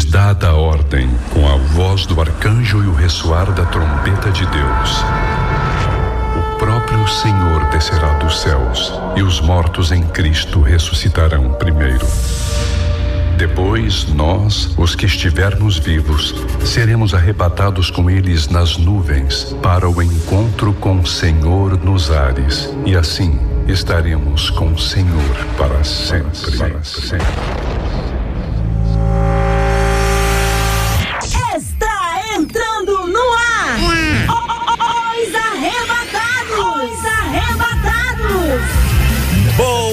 Pois dada a ordem com a voz do arcanjo e o ressoar da trombeta de Deus, o próprio Senhor descerá dos céus e os mortos em Cristo ressuscitarão primeiro. Depois, nós, os que estivermos vivos, seremos arrebatados com eles nas nuvens para o encontro com o Senhor nos ares, e assim estaremos com o Senhor para sempre. Para sempre. Está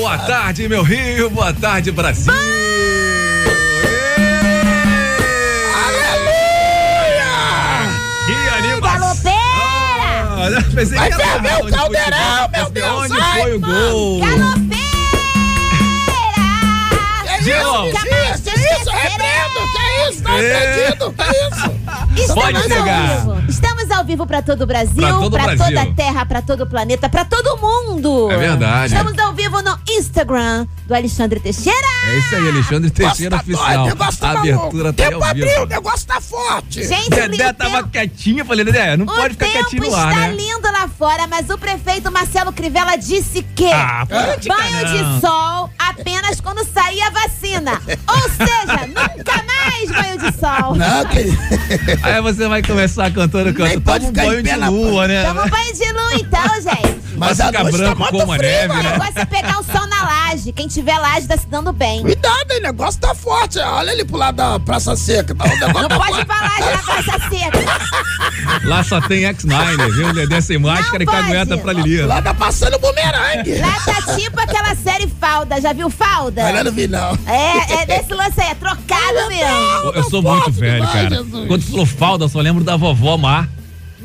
Boa tarde, meu Rio. Boa tarde, Brasil. Olha, pensei Vai que era ferver o onde caldeirão, meu Deus, Onde foi o gol? Galopeira! De Que novo. Isso, não É. acredito, que isso? Pode Estamos chegar. ao vivo. Estamos ao vivo para todo o Brasil, para toda a Terra, para todo o planeta, para todo mundo. É verdade. Estamos ao vivo no Instagram do Alexandre Teixeira. É isso aí, Alexandre Teixeira tá Oficial. doido, o tá A abertura tá aí Tempo ao abriu, o negócio tá forte. Gente, Dedé o tava tempo- quietinho, falei, Dedé, não o pode ficar tempo quietinho no ar, está né? lindo lá fora, mas o prefeito Marcelo Crivella disse que Ah, banho de sol apenas quando sair a vacina. Ou seja, nunca mais banho de sol. Não, que... Aí você vai começar cantando, canta. Nem pode Toma um banho de lua, né? Toma banho de lua então, gente. Mas a noite tá branco muito como a frio, neve, O né? negócio é pegar um sol na laje. Quem tiver laje tá se dando bem. Cuidado, hein, o negócio tá forte. Olha ali pro lado da Praça Seca. Tá, o negócio Não tá pode forte. ir pra laje na praça seca. Lá só tem X9, viu? Dedé sem máscara e pode. cagueta pra Lili. Lá tá passando bumerangue. Lá tá tipo aquela série Falda. Já viu Falda? Eu não vi, não. É, é desse lance aí, é trocado mesmo. Eu sou Tá muito velho, demais, cara. Jesus. Quando falou falda, eu só lembro da vovó Mar.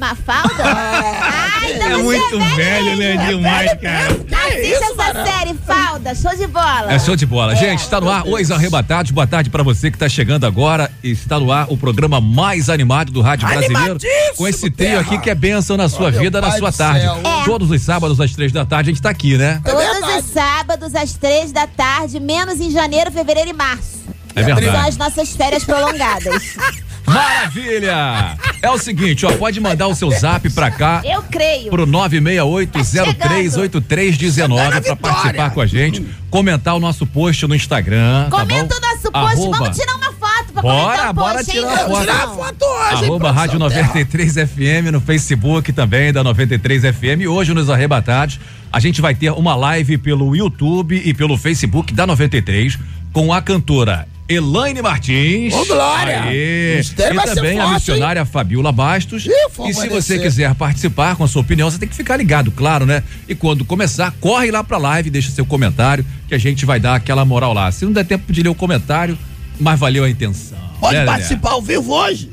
Mafalda? Ah, então É você muito velho, né? mesmo. Demais, cara. Que Assista isso, essa Barão? série, Falda, show de bola. É show de bola. Gente, está no ar Os Arrebatados. Boa tarde pra você que tá chegando agora. Está no ar o programa mais animado do rádio brasileiro. Com esse trio aqui que é bênção na sua Olha, vida, na sua tarde. É. Todos os sábados às três da tarde a gente tá aqui, né? É Todos os sábados, às três da tarde, menos em janeiro, fevereiro e março. É São verdade. as nossas férias prolongadas. Maravilha! É o seguinte, ó, pode mandar o seu zap pra cá. Eu creio. Pro 968-038319 pra Vitória. participar com a gente, comentar o nosso post no Instagram. tá Comenta bom? o nosso post, Arroba- vamos tirar uma foto pra Bora, comentar bora post, tirar hein? foto. tirar a foto hoje, hein, Arroba Rádio produção Terra. 93 FM no Facebook também da 93 FM. Hoje nos Arrebatados a gente vai ter uma live pelo YouTube e pelo Facebook da 93 com a cantora Elaine Martins. Ô, Glória! Aê. Mistério E vai ser também a forte, missionária Fabiola Bastos. Ih, e se você quiser participar com a sua opinião, você tem que ficar ligado, claro, né? E quando começar, corre lá pra live, deixa seu comentário que a gente vai dar aquela moral lá. Se não der tempo de ler o comentário, mas valeu a intenção. Pode né, participar ao vivo hoje?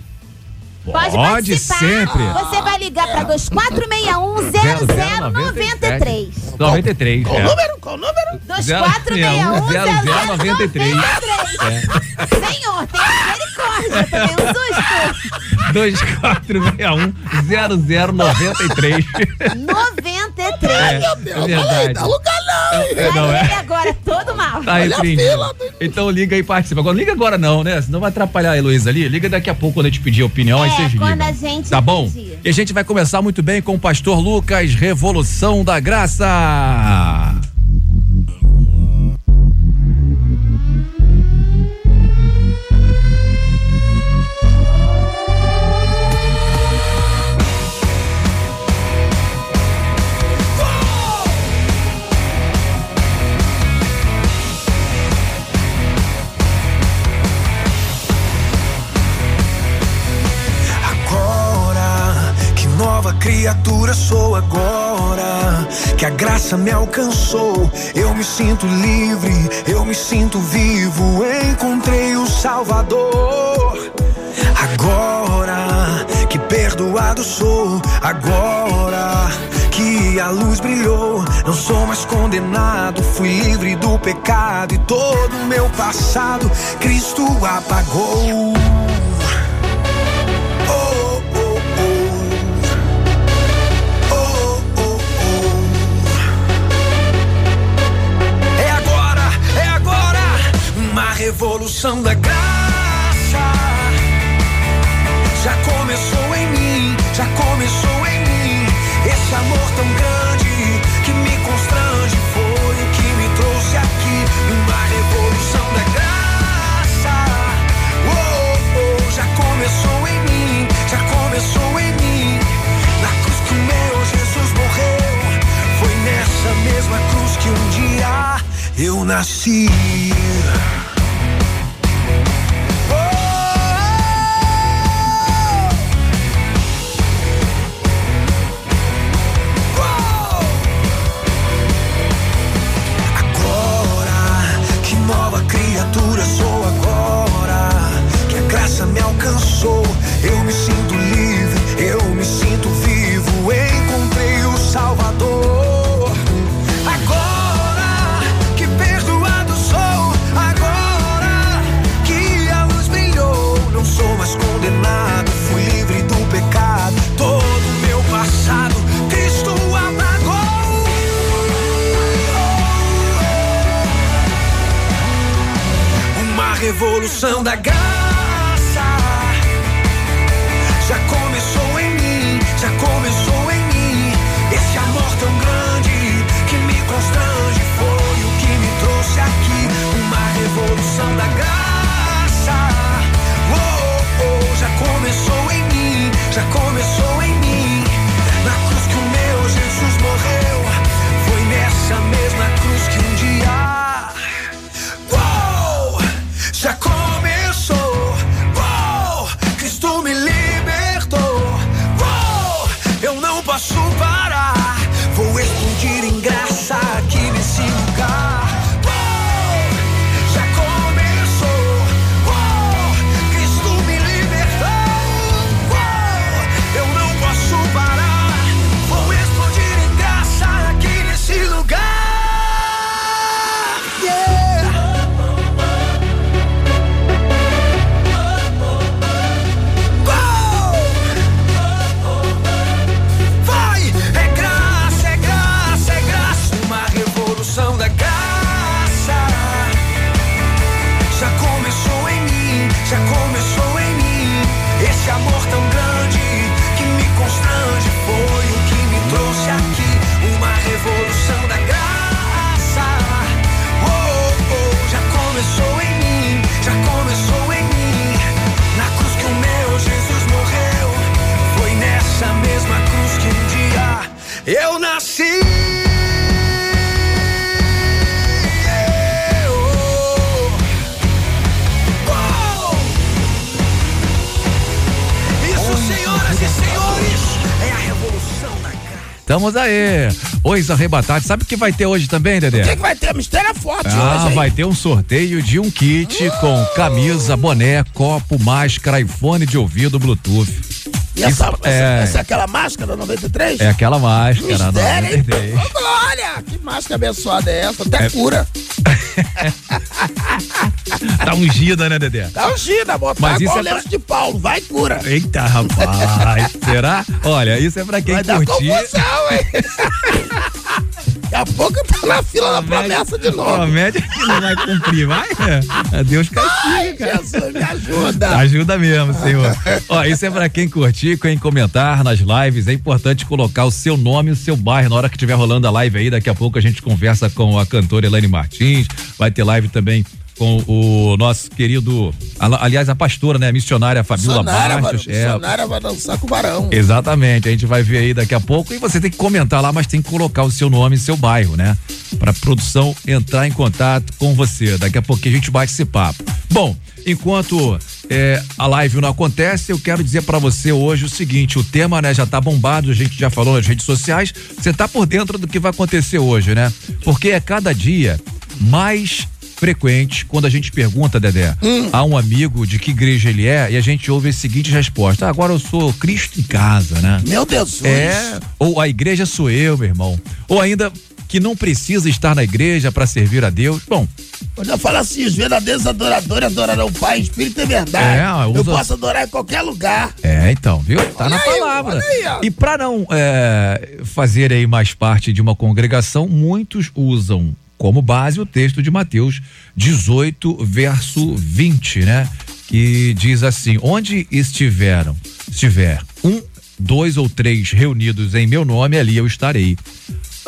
Pode, Pode participar. sempre. Você vai ligar pra 2461-0093. 93. Qual é. o número? Qual o número? 2461-0093. 0093. Senhor, tem misericórdia, tomei um susto. 2461-0093. 93. É, Meu Deus, é verdade. dá lugar não, hein? É, não é? ele agora todo mal. Tá Olha fila do- Então liga e participa. Agora, liga agora não, né? Senão vai atrapalhar a Heloísa ali. Liga daqui a pouco quando a gente pedir a opinião, aí É, vocês ligam. quando a gente Tá bom? pedir. E a gente vai começar muito bem com o pastor Lucas, Revolução da Graça. Graça me alcançou. Eu me sinto livre, eu me sinto vivo. Encontrei o Salvador. Agora que perdoado sou, agora que a luz brilhou, não sou mais condenado. Fui livre do pecado e todo o meu passado Cristo apagou. revolução da graça já começou em mim, já começou em mim. Esse amor tão grande que me constrange foi o que me trouxe aqui Uma revolução da graça. Oh, oh, já começou em mim, já começou em mim. Na cruz que o meu Jesus morreu, foi nessa mesma cruz que um dia eu nasci. Eu me sinto livre, eu me sinto vivo. Encontrei o Salvador. Agora que perdoado sou. Agora que a luz brilhou. Não sou mais condenado. Fui livre do pecado. Todo meu passado, Cristo apagou. Uma revolução da graça Estamos aí. Os arrebatados. Sabe o que vai ter hoje também, Dedé? O que, que vai ter? Mistério é forte Ah, hoje, vai ter um sorteio de um kit com camisa, boné, copo, máscara, iPhone de ouvido, Bluetooth. E essa, Isso- essa, é. essa é aquela máscara 93? É aquela máscara, Mistério, hein? 93. Ô, Glória! Que máscara abençoada é essa? Até É. cura. Tá ungida, né, Dedé? Tá ungida, botar Mas isso é pra- de Paulo. Vai cura. Eita, rapaz. Será? Olha, isso é pra quem Vai curtir. confusão, hein? Daqui a pouco tá na fila da promessa de novo. Promete que não vai cumprir, vai? É, Deus Ai, castiga, cara. Jesus, me ajuda. Ajuda mesmo, senhor. Ó, isso é pra quem curtir, quem comentar nas lives. É importante colocar o seu nome e o seu bairro na hora que estiver rolando a live aí. Daqui a pouco a gente conversa com a cantora Elaine Martins. Vai ter live também com o nosso querido, aliás, a pastora, né? A missionária Fabiola mano. Bastos. É, Sonara vai dançar com o barão. Exatamente, a gente vai ver aí daqui a pouco e você tem que comentar lá, mas tem que colocar o seu nome e seu bairro, né? Pra produção entrar em contato com você. Daqui a pouquinho a gente bate esse papo. Bom, enquanto é, a live não acontece, eu quero dizer pra você hoje o seguinte: o tema, né, já tá bombado, a gente já falou nas redes sociais. Você tá por dentro do que vai acontecer hoje, né? Porque é cada dia mais frequente quando a gente pergunta, Dedé, a um amigo de que igreja ele é e a gente ouve a seguinte resposta: "Ah, agora eu sou Cristo em casa, né? Meu Deus. É, ou a igreja sou eu, meu irmão. Ou ainda que não precisa estar na igreja para servir a Deus. Bom, Eu já falo assim, os verdadeiros adoradores adorarão o Pai, Espírito e verdade. É, eu posso adorar em qualquer lugar. é, então, viu? Tá Olha na aí, palavra. aí, e para não é, fazer aí mais parte de uma congregação, muitos usam como base o texto de Mateus 18, verso 20, né? Que diz assim: onde estiveram, estiver um, dois ou três reunidos em meu nome, ali eu estarei.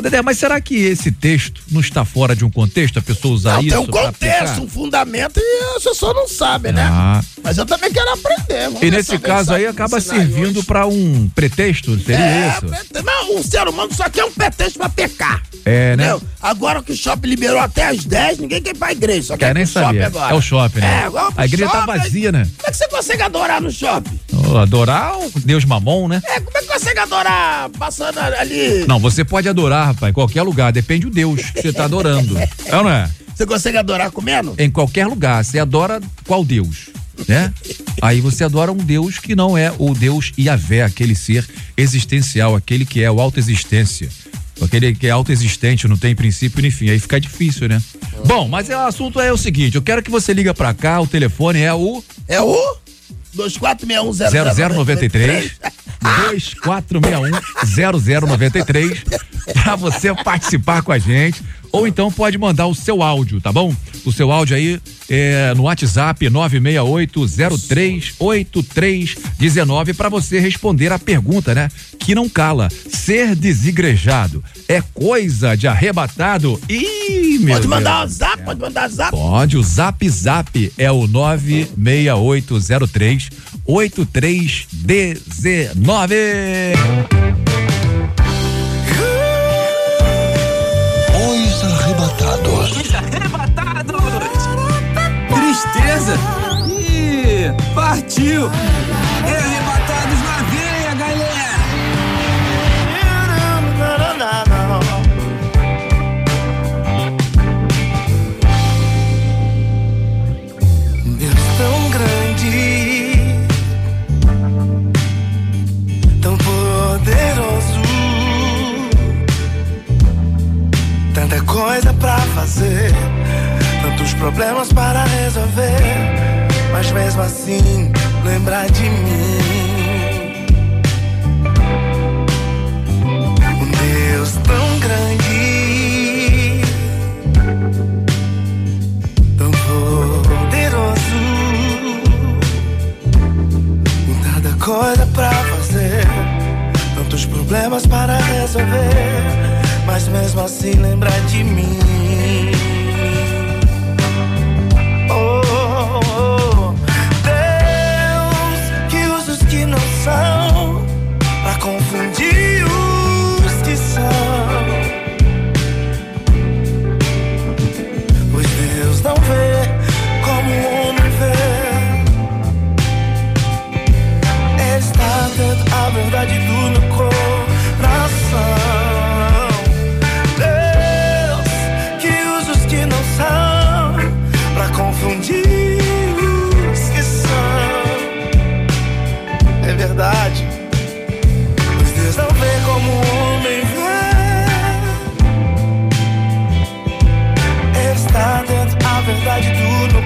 Dedé, mas será que esse texto não está fora de um contexto? A pessoa usar Não, isso? tem um contexto, um fundamento e a pessoa não sabe, né? Ah. Mas eu também quero aprender. Vamos E nesse caso aí acaba servindo para um pretexto, seria É, isso? não, o ser humano só quer um pretexto pra pecar. É, né? Entendeu? Agora que o shopping liberou até as 10, ninguém quer ir pra igreja, só Quer quer nem saber. agora. É o shopping, né? É, agora A igreja tá shopping, vazia, né? Como é que você consegue adorar no shopping? Ô, adorar o Deus mamon, né? É, como é que consegue adorar passando ali? Não, você pode adorar, rapaz, em qualquer lugar, depende do Deus que você tá adorando. É ou não é? Você consegue adorar comendo? Em qualquer lugar, você adora qual Deus? Né? Aí você adora um Deus que não é o Deus Iavé, aquele ser existencial, aquele que é o autoexistência. Aquele que é autoexistente, não tem princípio nem fim. Aí fica difícil, né? Bom, mas é, o assunto é o seguinte: eu quero que você liga pra cá, o telefone é o É o 2461 0093 2461 0093 para você participar com a gente ou então pode mandar o seu áudio, tá bom? O seu áudio aí é no WhatsApp 968038319 para você responder a pergunta, né? Que não cala. Ser desigrejado é coisa de arrebatado? Ih, meu Pode mandar Deus. o zap, pode mandar o zap. Pode, o Zap Zap é o 96803 8319. Partiu! Arrebatados na veia, galera! Deus tão grande, tão poderoso, tanta coisa pra fazer, tantos problemas para resolver, mas mesmo assim lembrar de mim. Um Deus tão grande, tão poderoso. Nada coisa pra fazer, tantos problemas para resolver, mas mesmo assim lembrar de mim. São pra confundir os que são. Pois Deus não vê como o homem vê. Está dando a verdade do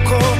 do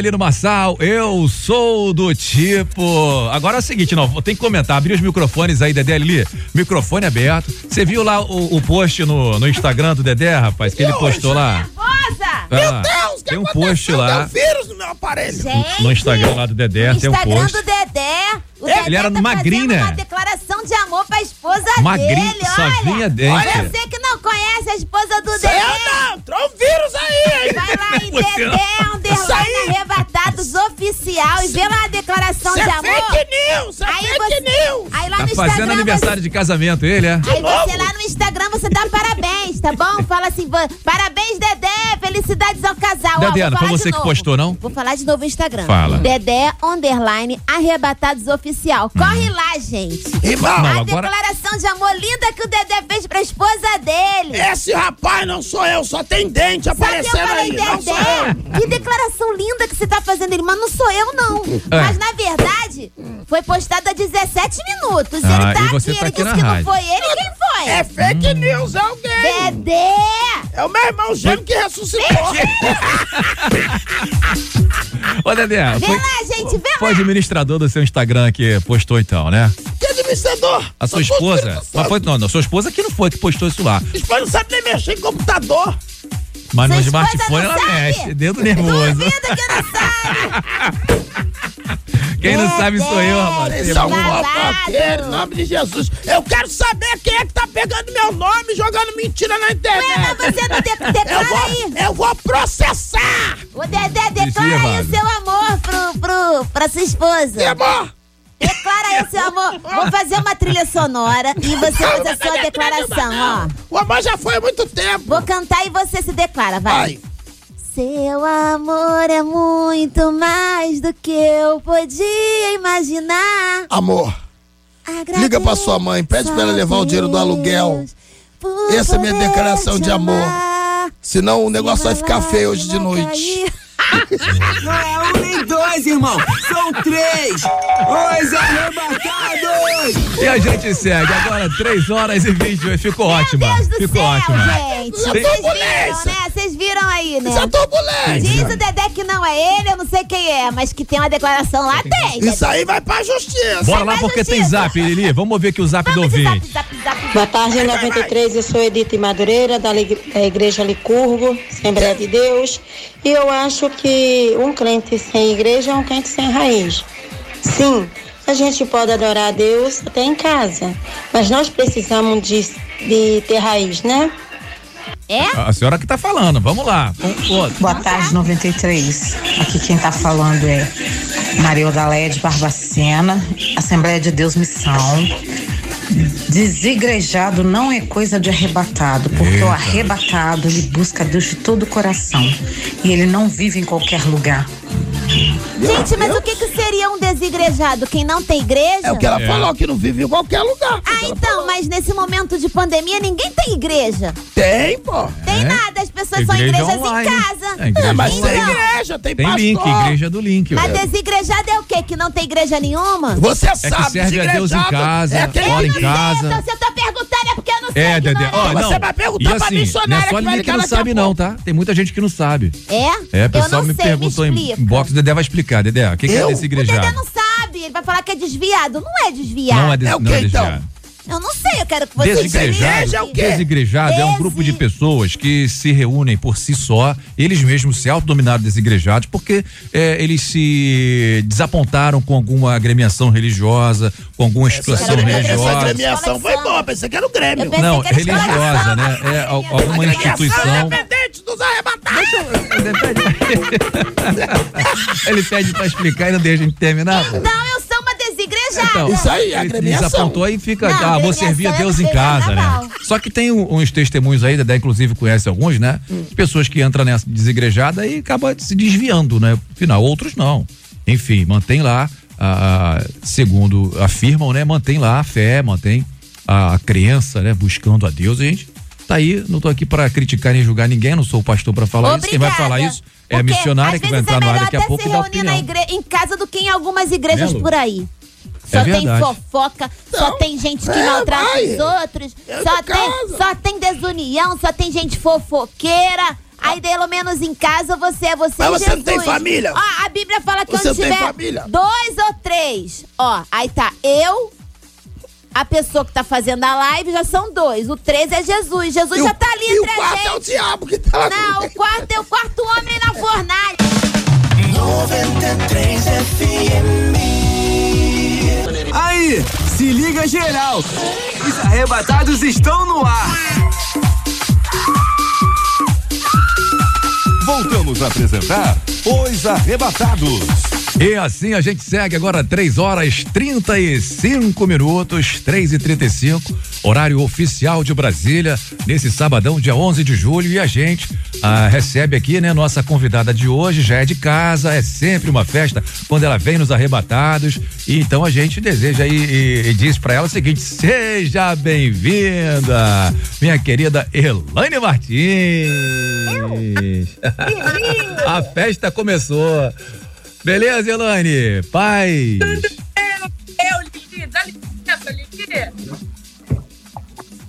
Tá aí, Delino Massal, eu sou do tipo. Agora é o seguinte, não, tem que comentar, abrir os microfones aí, Dedé ali, microfone aberto. Você viu lá o, o post no, no Instagram do Dedé, rapaz, que ele postou lá? Nervosa! Meu Deus, que tem um post lá Deu vírus no meu aparelho. Gente, no Instagram lá do Dedé, tem um Instagram post. do Dedé. O Ele Dedé era tá magrinho, né? uma declaração de amor pra esposa Magrinho, dele, olha. vinha dente. Você que não conhece a esposa do Sei Dedé. eu não, entrou um vírus aí, hein? Vai lá em Você Dedé, e vê lá a declaração Isso de é amor. fake news, é Aí fake você, news. aí lá Tá no fazendo Instagram aniversário de casamento, ele, é? Aí novo? você lá no Instagram você dá parabéns, tá bom? Fala assim, parabéns Dedé, felicidades ao casal. Dedé, vou não foi você que postou, não? Vou falar de novo no Instagram. Fala. Dedé, underline, arrebatados oficial. Corre lá, gente. Irmão, Não, a agora- dele. esse rapaz não sou eu, só tem dente Sabe, eu aparecendo falei, aí, não sou eu. Dedé, que declaração linda que você tá fazendo, ele, mas não sou eu, não. É. Mas, na verdade, foi postado há 17 minutos. Ah, ele tá e você aqui, tá ele aqui disse que rádio. não foi ele, quem foi? É fake Hum. news, é alguém. Dedé! É o meu irmão gêmeo que ressuscitou. Ô, Dedé, Vê foi, lá, gente, vê foi o lá. administrador do seu Instagram que postou então, né? Administrador? A sua esposa. Mas foi, não, não, sua esposa que não foi que postou isso lá. Esposa não sabe nem mexer em computador. Mas no Sua esposa smartphone ela sabe? mexe, dedo nervoso. Duvido que não sabe. Quem não sabe sou eu, rapaz. Vocês são fofoqueiros, em nome de Jesus. Eu quero saber quem é que tá pegando meu nome e jogando mentira na internet. Ué, mas você não de- eu, declara aí. vou, eu vou processar. O Dedé declara aí o seu amor pro, pro, pra sua esposa. Que amor? Declara seu amor. Vou fazer uma trilha sonora e você faz a sua declaração, ó. O amor já foi há muito tempo. Vou cantar e você se declara, vai. Vai. Seu amor é muito mais do que eu podia imaginar. Amor, Liga pra sua mãe, pede pra ela levar o dinheiro do aluguel. Essa é minha declaração de amor. senão o negócio vai ficar feio hoje de noite. Não é um nem dois, irmão. São três. Os arrebatados. E a gente segue agora, 3 horas e 28. Ficou ótima. Meu Deus do Ficou céu, ótima. gente. Vocês viram, né? Vocês viram aí, né? Isso é turbulência. Diz o Dedé que não é ele, eu não sei quem é, mas que tem uma declaração lá, tem. Isso aí vai pra justiça. Bora lá porque tem zap, Lili. Vamos ver aqui o zap do Vamos de zap, ouvinte. zap, zap, zap. Boa tarde, 93. Eu sou Edith Madureira, da Lig- da Igreja Licurgo, Assembleia de Deus. E eu acho que um crente sem igreja é um crente sem raiz. Sim, a gente pode adorar a Deus até em casa, mas nós precisamos de, de ter raiz, né? É? A senhora que tá falando, vamos lá. Boa tarde, 93. Aqui quem tá falando é Maria Odalé de Barbacena, Assembleia de Deus Missão. Desigrejado não é coisa de arrebatado, porque o arrebatado ele busca Deus de todo o coração e ele não vive em qualquer lugar. Gente, mas o que, que seria um desigrejado? Quem não tem igreja? É o que ela É. falou, que não vive em qualquer lugar. Ah, então, mas nesse momento de pandemia ninguém tem igreja. Tem, pô. Tem É. nada, as pessoas são Igreja igrejas online. em casa. É, igreja É, mas online. tem igreja, tem, Tem pastor. link, igreja do link. Mas desigrejado é o quê? Que não tem igreja nenhuma? Você É sabe, que serve a Deus em desigrejado casa, É aquele ora em Eu não sei, casa. então se eu tô perguntando é porque eu não sei. É, Dedé. Ó, não. Você vai perguntar e pra assim, missionária não é só que vai ninguém que ligar não sabe, não, tá? Tem muita gente que não sabe. É? É, o pessoal eu não me sei, perguntou me em. Box, o Dedé vai explicar, Dedé. O que, que é Eu? O desigrejado? Dedé não sabe, ele vai falar que é desviado. Não é desviado. Não é, des- É o não é então? Eu não sei, eu quero que você Desigrejado, Igreja é o quê? desigrejado é um grupo de pessoas que se reúnem por si só, eles mesmos se autodominaram desigrejados, porque é, eles se desapontaram com alguma agremiação religiosa, com alguma instituição era- essa Essa religiosa. agremiação foi boa, pensei que era o Grêmio. Não, religiosa, né? É al- alguma instituição. independente dos arrebatados. Ele pede pra explicar e não deixa a gente terminar. Não, eu sou Então, Isso aí, ele agremiação. desapontou e fica, Não, ah, vou servir a é Deus em você, casa, né? Só que tem uns testemunhos aí, Dedé inclusive conhece alguns, né? Hum. Pessoas que entram nessa desigrejada e acabam se desviando, né? Afinal, outros não. Enfim, mantém lá, ah, segundo afirmam, né? Mantém lá a fé, mantém a, crença, né? Buscando a Deus. A gente tá aí, não tô aqui pra criticar nem julgar ninguém, não sou o pastor pra falar isso. Quem vai Obrigada. falar isso é a Porque, missionária às que vai entrar é no ar daqui a pouco se e dar reunir na opinião. igre... em casa do que em algumas igrejas por aí. É Só tem verdade. fofoca, só tem gente que é, maltrata vai. os outros, Eu só tem, só tem desunião, só tem gente fofoqueira. Aí, pelo menos em casa, você é você Mas e você Jesus. não tem família? Ó, a Bíblia fala que Você onde tem tiver família? dois ou três. Ó, aí tá eu, a pessoa que tá fazendo a live, já são dois. O três é Jesus. Jesus E o- já tá ali e o entre a quarto gente. é o diabo que tá lá Não, o quarto é o quarto homem na fornalha. 93 FM. Aí, se liga geral. Os arrebatados estão no ar. Voltamos a apresentar Os Arrebatados. E assim a gente segue agora 3 horas 35 minutos, 3 e 35 horário oficial de Brasília, nesse sabadão, dia 11 de julho. E a gente ah, recebe aqui, né, nossa convidada de hoje, já é de casa, é sempre uma festa quando ela vem nos arrebatados. E então a gente deseja e, e, e diz pra ela o seguinte: seja bem-vinda, minha querida Elaine Martins. a festa começou. Beleza, Elaine? Paz. Eu, Lili, dá licença, Lili. É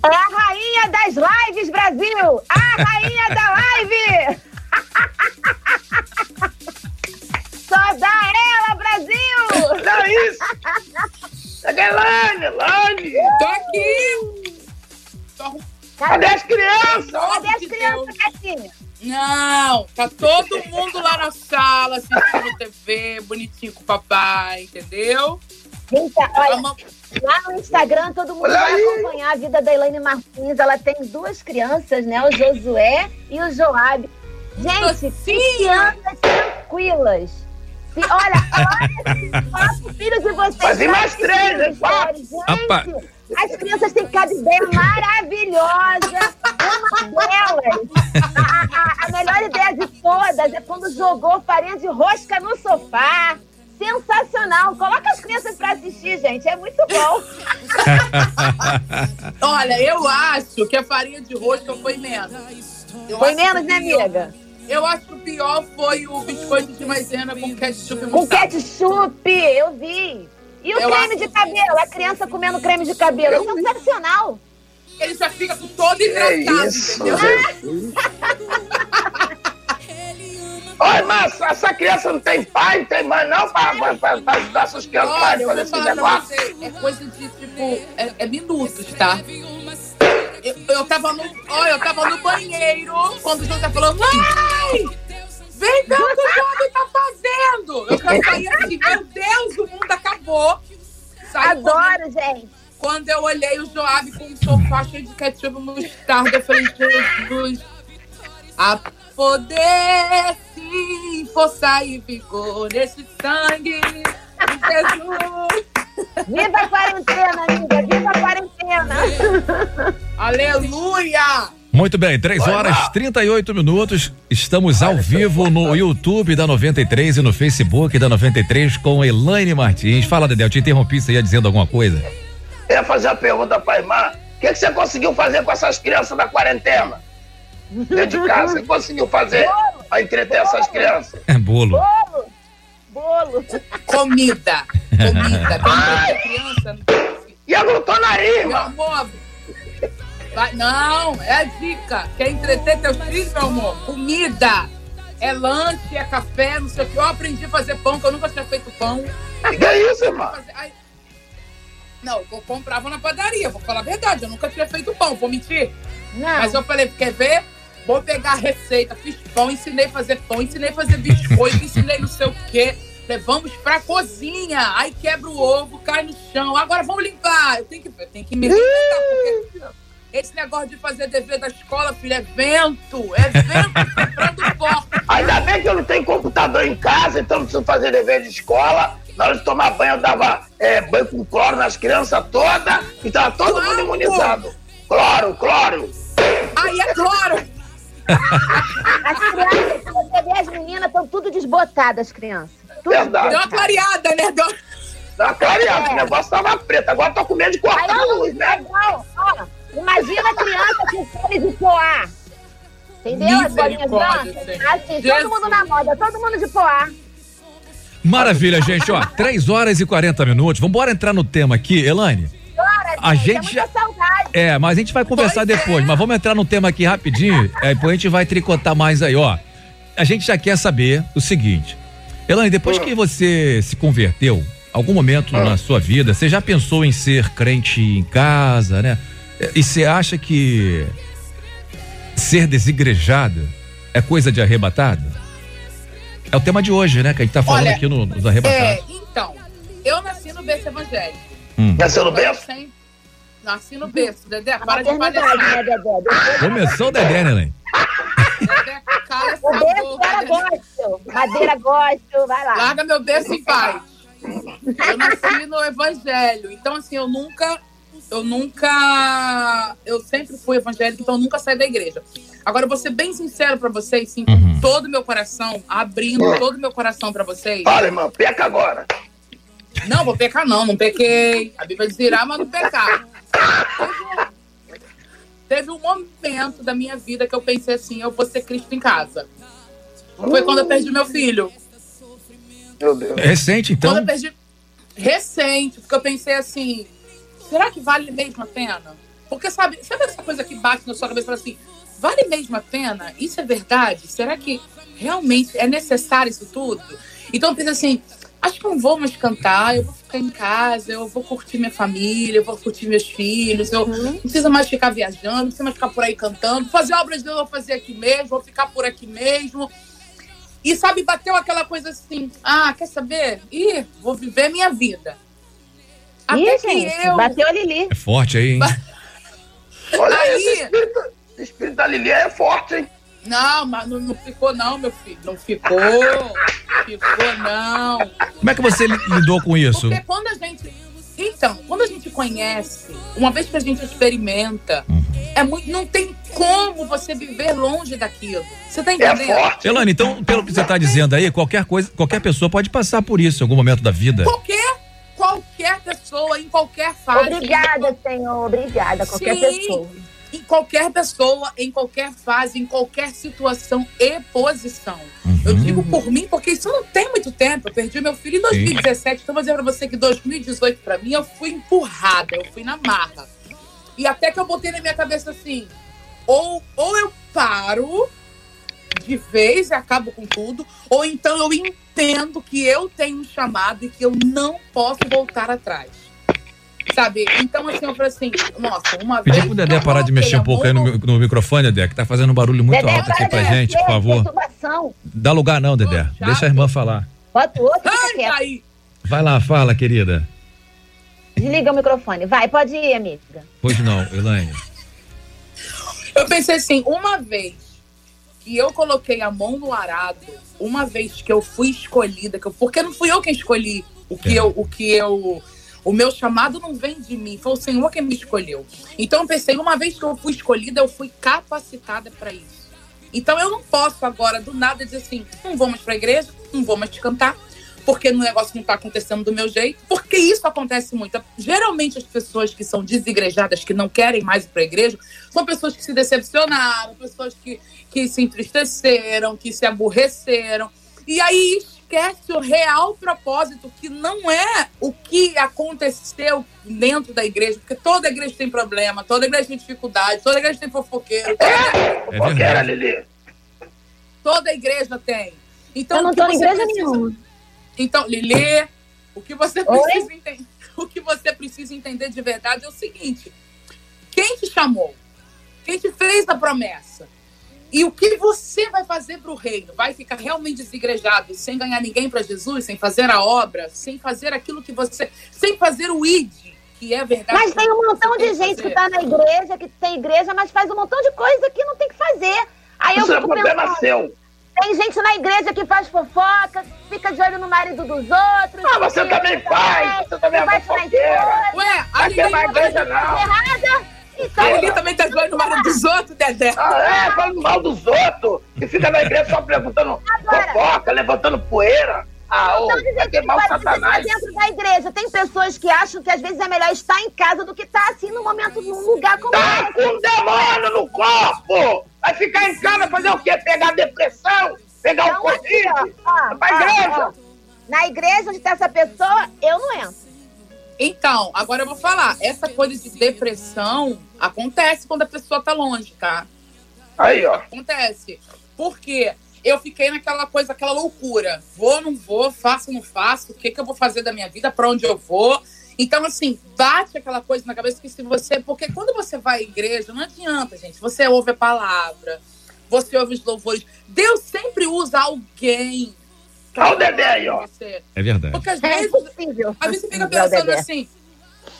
a rainha das lives, Brasil! A rainha da live! Só dá ela, Brasil! Não é isso! Cadê Lane? Lane! Tô aqui. Tô Cadê as crianças? Cadê as crianças. Catinha? Não, tá todo mundo lá na sala assistindo TV, bonitinho com o papai, entendeu? Gente, olha, lá no Instagram todo mundo Olha vai aí. acompanhar a vida da Elaine Martins. Ela tem duas crianças, né? O Josué e o Joab. Gente, crianças tranquilas. Se, olha, olha esses quatro filhos de vocês. E mais três? Quatro. Gente, Apa. As crianças têm cada ideia maravilhosa. Uma delas, a, a- a melhor ideia de todas é quando jogou farinha de rosca no sofá. Sensacional. Coloca as crianças pra assistir, gente. É muito bom. Olha, eu acho que a farinha de rosca foi menos. Eu Foi menos, né, amiga? Eu acho que o pior foi o biscoito de maisena com ketchup Com ketchup, eu vi. E o Eu creme de cabelo? A criança comendo creme de cabelo. Sensacional. Ele já fica com todo hidratado, isso, entendeu? Olha, mas essa criança não tem pai, não tem mãe, não, pra ajudar essas crianças a Olha, eu fazer esse negócio. você, é coisa de, tipo, é, é minutos, tá? Eu, eu tava no, olha, eu tava no banheiro, quando o João tá falando, mãe, vem ver o que o João tá fazendo. Eu quero sair assim, meu Deus, o mundo acabou. Correndo. Adoro, gente. Quando eu olhei o Joab com um sofá cheio de ketchup mostarda, eu falei, Jesus, a poder, sim, força e vigor nesse sangue de Jesus. Viva a quarentena, amiga. Viva a quarentena. Aleluia! Muito bem, 3 horas 38 minutos. Estamos ao vivo no YouTube da 93 e no Facebook da 93 com Elaine Martins. Fala, Dedé, eu te interrompi, você ia dizendo alguma coisa? Eu ia fazer uma pergunta pra irmã. O que, que você conseguiu fazer com essas crianças da quarentena? Dentro de casa, você conseguiu fazer pra entreter essas crianças? É bolo. Bolo. Bolo. Comida. Comida. Tem criança. E a glutonaria, Meu irmã? amor. Vai, não, é a dica. Quer entreter teus filhos, meu amor? Comida. É lanche, é café, não sei o que. Eu aprendi a fazer pão, que eu nunca tinha feito pão. Que que é isso, irmã? Fazer- ai, Não, eu comprava na padaria, vou falar a verdade. Eu nunca tinha feito pão, vou mentir. Não. Mas eu falei, quer ver? Vou pegar a receita, fiz pão, ensinei a fazer pão, ensinei a fazer biscoito, ensinei não sei o quê. Levamos pra cozinha, aí quebra o ovo, cai no chão. Agora vamos limpar. Eu tenho que, eu tenho que me reinventar, porque esse negócio de fazer dever da escola, filho, é vento. É vento quebrando porta. Ainda bem que eu não tenho computador em casa, então não preciso fazer dever de escola. Na hora de tomar banho, eu dava é, banho com cloro nas crianças todas e tava todo mundo imunizado. Cloro, cloro. Aí é claro. As crianças, se você ver as meninas, estão tudo desbotadas, as crianças. Tudo Verdade. Deu uma clareada, né? Deu... Uma clareada, o negócio tava preto. Agora eu tô com medo de Aí cortar a não, luz, né? não, ó, imagina a criança com pele de poá. Entendeu? As bolinhas brancas. Assim, todo mundo na moda, todo mundo de poá. Maravilha, gente, ó, 3 horas e 40 minutos. Vamos embora entrar no tema aqui, Elaine? Bora, A gente. Saudade. É, mas a gente vai conversar depois. Mas vamos entrar num tema aqui rapidinho. é, depois a gente vai tricotar mais aí, ó. A gente já quer saber o seguinte. Elane, depois que você se converteu, algum momento na sua vida, você já pensou em ser crente em casa, né? E você acha que ser desigrejado é coisa de arrebatado? É o tema de hoje, né? Que a gente tá falando Olha, aqui no- nos arrebatados. É, então, eu nasci no berço evangélico. Hum. Nasceu no berço? Nasci no berço, Dedé, para de palhaçar. né, Dedé? Começou o Dedé, né, Elaine? Dedé, cala essa O berço boca, era Dedé. gosto. Madeira gosto, vai lá. Larga meu berço em paz. Eu nasci no evangelho. Então, assim, eu nunca. Eu nunca. Eu sempre fui evangélica, então eu nunca saí da igreja. Agora, eu vou ser bem sincero pra vocês, sim, com Uhum. todo o meu coração, abrindo todo o meu coração pra vocês. Fala, irmão, peca agora. Não, vou pecar, não, não pequei. A Bíblia diz irá, mas não pecar. Teve um, momento da minha vida que eu pensei assim: eu vou ser Cristo em casa. Foi quando eu perdi meu filho. Meu Deus. Recente, então. Quando eu perdi. Recente, porque eu pensei assim: será que vale mesmo a pena? Porque sabe, sabe essa coisa que bate na sua cabeça e fala assim: vale mesmo a pena? Isso é verdade? Será que realmente é necessário isso tudo? Então eu pensei assim: acho que eu não vou mais cantar, eu vou ficar em casa, eu vou curtir minha família, eu vou curtir meus filhos, eu não preciso mais ficar viajando, não preciso mais ficar por aí cantando, fazer obras de Deus eu vou fazer aqui mesmo, vou ficar por aqui mesmo. E sabe, bateu aquela coisa assim: ah, quer saber? Ih, vou viver minha vida. Até Ih, que gente, eu. bateu a Lili. É forte aí, hein? Olha Aí- esse espírito, esse espírito da Lili é forte, hein? Não, mas não, não ficou, não, meu filho. Não ficou. Ficou, não. Como é que você li- lidou com isso? Porque quando a gente. Então, quando a gente conhece, uma vez que a gente experimenta, é muito, não tem como você viver longe daquilo. Você tá entendendo? Elane, então, pelo que você tá dizendo aí, qualquer coisa, qualquer pessoa pode passar por isso em algum momento da vida. Qualquer, qualquer pessoa, em qualquer fase. Obrigada, Senhor. Obrigada. Qualquer Sim, pessoa. Em qualquer pessoa, em qualquer fase, em qualquer situação e posição. Eu digo por mim, porque isso não tem muito tempo. Eu perdi meu filho em 2017. Então, vou dizer pra você que 2018, pra mim, eu fui empurrada, eu fui na marra. E até que eu botei na minha cabeça assim: ou, ou eu paro de vez e acabo com tudo, ou então eu entendo que eu tenho um chamado e que eu não posso voltar atrás. Sabe? Então, assim, eu falei assim: nossa, uma Pedir vez. pro Dedé parar de mexer um pouco aí no, no microfone, Dedé, que tá fazendo um barulho muito Dedé, alto aqui para pra de gente, por favor. perturbação. Dá lugar não, Dedé. Deixa a irmã falar. Bota o outro e fica quieto. Aí. Vai lá, fala, querida. Desliga o microfone. Vai, pode ir, amiga. Pois não, Elaine. Eu pensei assim, uma vez que eu coloquei a mão no arado, uma vez que eu fui escolhida, que eu, porque não fui eu quem escolhi o que eu, o que eu, o meu chamado não vem de mim, foi o Senhor quem me escolheu. Então eu pensei, uma vez que eu fui escolhida, eu fui capacitada para isso. Então eu não posso agora do nada dizer assim, não vou mais para a igreja, não vou mais te cantar, porque o negócio não está acontecendo do meu jeito, porque isso acontece muito. Geralmente as pessoas que são desigrejadas, que não querem mais ir para a igreja, são pessoas que se decepcionaram, pessoas que, que se entristeceram, que se aborreceram. E aí esquece o real propósito, que não é o que aconteceu dentro da igreja, porque toda igreja tem problema, toda igreja tem dificuldade, toda igreja tem fofoqueiro. É Fofoqueira, Lili. Toda igreja tem. Então, Eu não tô em igreja precisa- nenhuma. Então, Lili, o que você Oi? precisa entender, o que você precisa entender de verdade é o seguinte: quem te chamou? Quem te fez a promessa? E o que você vai fazer para o reino? Vai ficar realmente desigrejado, sem ganhar ninguém para Jesus, sem fazer a obra, sem fazer aquilo que você. sem fazer o ID, que é verdade. Mas tem um montão de gente fazer. que tá na igreja, que tem igreja, mas faz um montão de coisa que não tem que fazer. Aí eu Isso é fico problema pensando, seu. Tem gente na igreja que faz fofoca, fica de olho no marido dos outros. Ah, você também faz, você também é fofoqueira. Ué, a Aqui é na igreja, não. errada. Então, Lili também tá doendo no marido dos outros, Dedé. Ah, é, falando mal dos outros, que fica na igreja só levantando fofoca, levantando poeira. Ah, ô, Então, de vai queimar o ficar satanás. dentro da igreja. Tem pessoas que acham que às vezes é melhor estar em casa do que estar assim no momento, num lugar como Tá esse. com um demônio no corpo! Vai ficar em casa fazer o quê? Pegar depressão? Pegar o Então, aqui, Covid? ó, ó, Vai pra ó, igreja? ó. Na igreja onde tem essa pessoa, eu não entro. Então, agora eu vou falar. Essa coisa de depressão acontece quando a pessoa tá longe, tá? Aí, ó. Acontece. Porque eu fiquei naquela coisa, aquela loucura. Vou, não vou, faço, não faço. O que, que eu vou fazer da minha vida? Pra onde eu vou? Então, assim, bate aquela coisa na cabeça que se você. Porque quando você vai à igreja, não adianta, gente. Você ouve a palavra, você ouve os louvores. Deus sempre usa alguém. Olha o Dedé aí, ó. É verdade. Porque às É vezes, impossível. às vezes você fica pensando assim.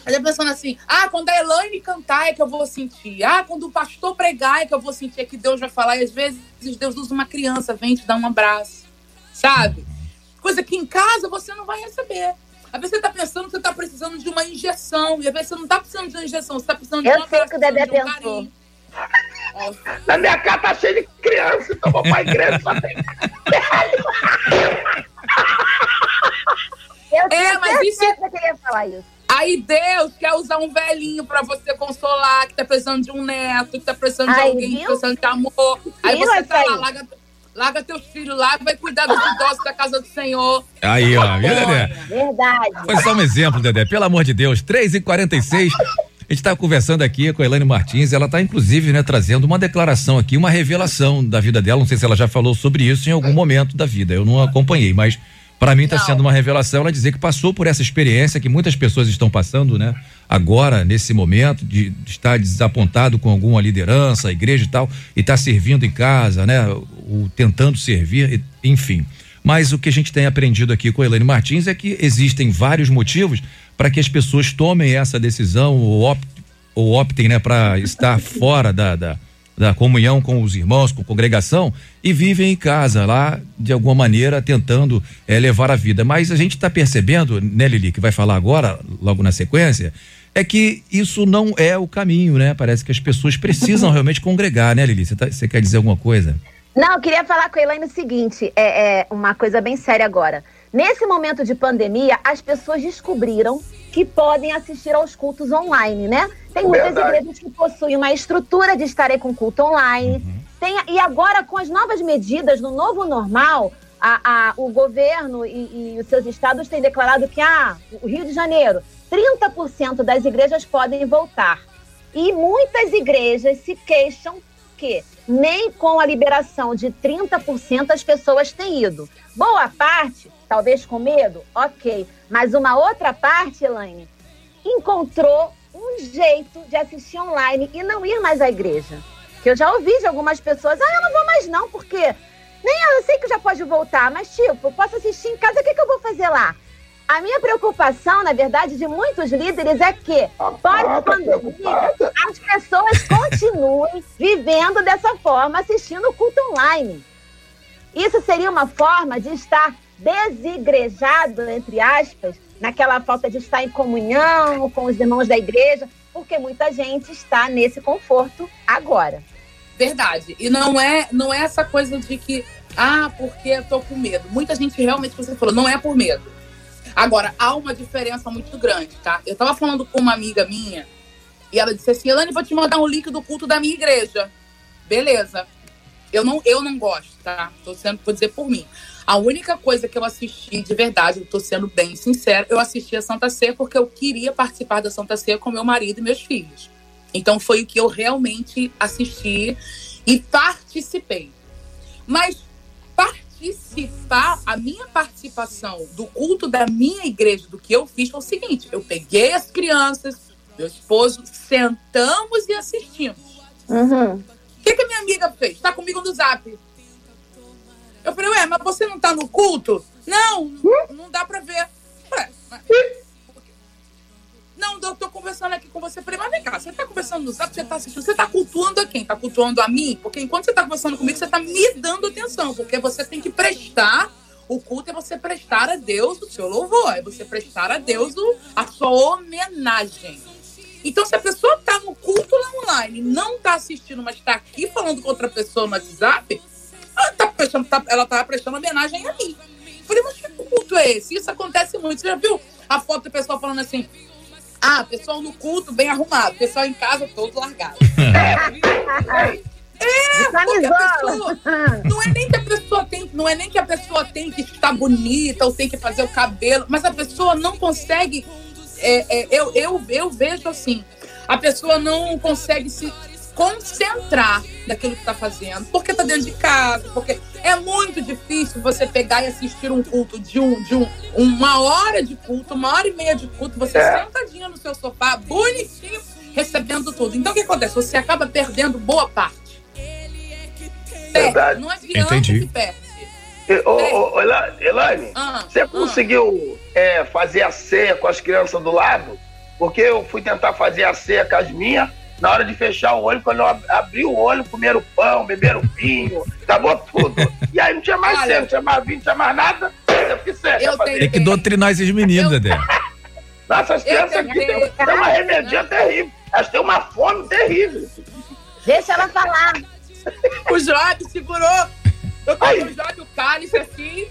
Aí pensando assim, ah, quando a Elaine cantar é que eu vou sentir. Ah, quando o pastor pregar é que eu vou sentir é que Deus vai falar. E às vezes Deus usa uma criança, vem te dar um abraço. Sabe? Coisa que em casa você não vai receber. Às vezes você tá pensando que você tá precisando de uma injeção. E às vezes você não tá precisando de uma injeção, você tá precisando de Eu uma sei que o Dedé de um pensou. carinho. Na minha casa tá cheio de criança, então vou pra igreja só tem. Eu É, mas isso- certeza que ele ia falar isso. Aí Deus quer usar um velhinho pra você consolar, que tá precisando de um neto, que tá precisando de Aí, alguém, que tá precisando de amor. Aí Viu, você tá lá, larga, larga teus filhos lá, vai cuidar dos idosos da casa do Senhor. Aí, ó, viu, Dedé? Verdade. Foi só um exemplo, Dedé. Pelo amor de Deus, 3h46. A gente está conversando aqui com a Elaine Martins. Ela está, inclusive, né, trazendo uma declaração aqui, uma revelação da vida dela. Não sei se ela já falou sobre isso em algum momento da vida. Eu não acompanhei, mas para mim está sendo uma revelação ela dizer que passou por essa experiência que muitas pessoas estão passando, né? Agora, nesse momento, de, estar desapontado com alguma liderança, a igreja e tal, e está servindo em casa, né? Tentando servir, enfim. Mas o que a gente tem aprendido aqui com a Elaine Martins é que existem vários motivos para que as pessoas tomem essa decisão ou, opt, ou optem né, para estar fora da, da, da comunhão com os irmãos, com a congregação e vivem em casa lá, de alguma maneira, tentando eh, levar a vida. Mas a gente está percebendo, né, Lili, que vai falar agora, logo na sequência, é que isso não é o caminho, né? Parece que as pessoas precisam realmente congregar, né, Lili? Você tá- quer dizer alguma coisa? Não, eu queria falar com a Elaine o seguinte: é, é uma coisa bem séria agora. Nesse momento de pandemia, as pessoas descobriram que podem assistir aos cultos online, né? Tem muitas Verdade. igrejas que possuem uma estrutura de estarem com culto online. Tem, e agora, com as novas medidas, no novo normal, a- a- o governo e, e os seus estados têm declarado que ah, o Rio de Janeiro, 30% das igrejas podem voltar. E muitas igrejas se queixam que nem com a liberação de 30% as pessoas têm ido. Boa parte, talvez com medo, ok. Mas uma outra parte, Elaine, encontrou um jeito de assistir online e não ir mais à igreja. Que eu já ouvi de algumas pessoas, ah, eu não vou mais não, porque nem eu sei que já pode voltar, mas tipo, posso assistir em casa, o que, que eu vou fazer lá? A minha preocupação, na verdade, de muitos líderes é que, tá pós-pandemia, as pessoas continuem vivendo dessa forma, assistindo o culto online. Isso seria uma forma de estar desigrejado, entre aspas, naquela falta de estar em comunhão com os irmãos da igreja, porque muita gente está nesse conforto agora. Verdade. E não é, não é essa coisa de que, ah, porque eu tô com medo. Muita gente realmente, como você falou, não é por medo. Agora, há uma diferença muito grande, tá? Eu tava falando com uma amiga minha e ela disse assim: Elane, vou te mandar um link do culto da minha igreja. Beleza. Eu não, eu não gosto, tá? Tô sendo, vou dizer por mim. A única coisa que eu assisti de verdade, eu tô sendo bem sincera, eu assisti a Santa Ceia porque eu queria participar da Santa Ceia com meu marido e meus filhos. Então foi o que eu realmente assisti e participei. Mas participar, a minha participação do culto da minha igreja, do que eu fiz, foi o seguinte: eu peguei as crianças, meu esposo, sentamos e assistimos. Uhum. O que, que a minha amiga fez? Tá comigo no zap. Eu falei, ué, mas você não tá no culto? Não, não, não dá pra ver. Ué, mas- Não, eu tô conversando aqui com você. Eu falei, mas vem cá, você tá conversando no zap, você tá assistindo, você tá cultuando a quem? Tá cultuando a mim? Porque enquanto você tá conversando comigo, você tá me dando atenção, porque você tem que prestar. O culto é você prestar a Deus o seu louvor, é você prestar a Deus o- a sua homenagem. Então, se a pessoa tá no culto lá online, não tá assistindo, mas tá aqui falando com outra pessoa no WhatsApp, ela tá prestando, tá, ela tá prestando homenagem a mim. Eu falei, mas que culto é esse? Isso acontece muito. Você já viu a foto do pessoal falando assim? Ah, pessoal no culto bem arrumado, pessoal em casa todo largado. É, porque a pessoa, não é nem que a pessoa tem, não é nem que a pessoa tem que estar bonita ou tem que fazer o cabelo, mas a pessoa não consegue é, é, eu, eu, eu vejo assim, a pessoa não consegue se concentrar naquilo que tá fazendo, porque tá dentro de casa, porque é muito difícil você pegar e assistir um culto de um, de um, uma hora de culto, uma hora e meia de culto, você É. sentadinha no seu sofá, bonitinho, recebendo tudo. Então o que acontece? Você acaba perdendo boa parte. Verdade. Não é criança Entendi. que perde. Ô, Elaine, Ah, você conseguiu é, fazer a ceia com as crianças do lado? Porque eu fui tentar fazer a ceia com as minhas, na hora de fechar o olho, quando eu ab- abri o olho, comeram pão, beberam vinho, acabou tudo. E aí não tinha mais Olha. ceia, não tinha mais vinho, não tinha mais nada. Eu. Eu fazer. Tem que doutrinar esses meninos, Dedé. Nossa, as crianças aqui têm uma remedinha terrível. Elas têm uma fome terrível. Deixa ela falar. O Joab segurou. Eu peguei o Joab, o cálice assim.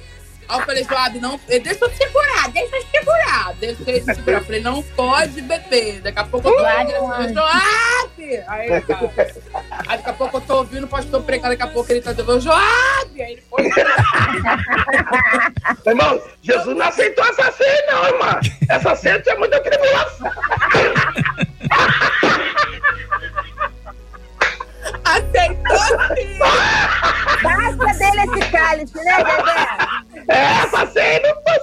Aí eu falei, Joab, não, eh, deixa eu segurar, deixa eu segurar. Deixa ele segurar. Eu falei, não pode beber. Daqui a pouco eu tô ouvindo Joab! Aí, cara. Aí daqui a pouco eu tô ouvindo o pastor pregar, daqui a pouco ele tá dizendo, Joab! Aí ele foi. Meu irmão, Jesus não aceitou essa ceia, não, irmão. Essa ceia tinha muita tribulação. Aceitou sim! Basta dele esse cálice, né, Dedé? Essa ceia não foi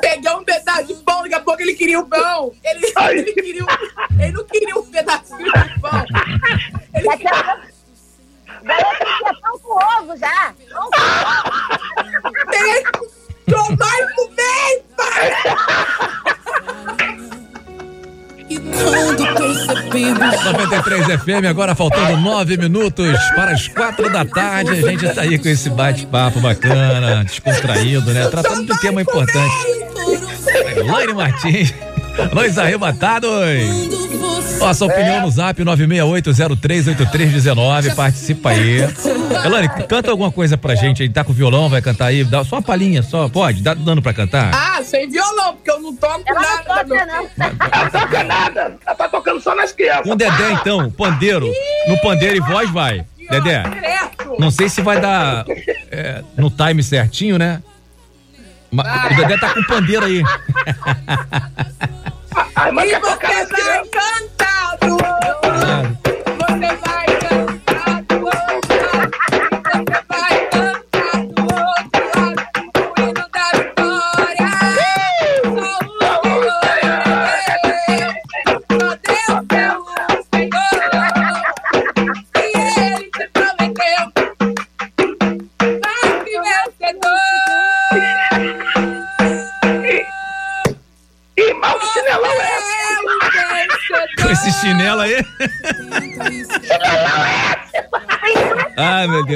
Peguei um pedaço de pão, daqui a pouco ele queria o pão. Ele, ele, queria, um- ele não queria um pedacinho de pão. 93 FM, agora faltando nove minutos para as quatro da tarde. A gente tá aí com esse bate-papo bacana, descontraído, né? Tratando de um tema importante. Laine Martins, nós arrebatados. Sua opinião no zap 968038319. Participa aí. Elane, canta alguma coisa pra gente aí. Tá com violão, vai cantar aí? Dá só uma palhinha, só. Pode? Dá dando pra cantar? Ah, sem violão, porque eu não toco nada. meu não. Ela toca nada. Ela tá tocando só nas crianças. Com o Dedé, então, pandeiro. No pandeiro e voz vai. Dedé, não sei se vai dar é, no time certinho, né? Mas o Dedé tá com pandeiro aí. Ai, mas E você nas vai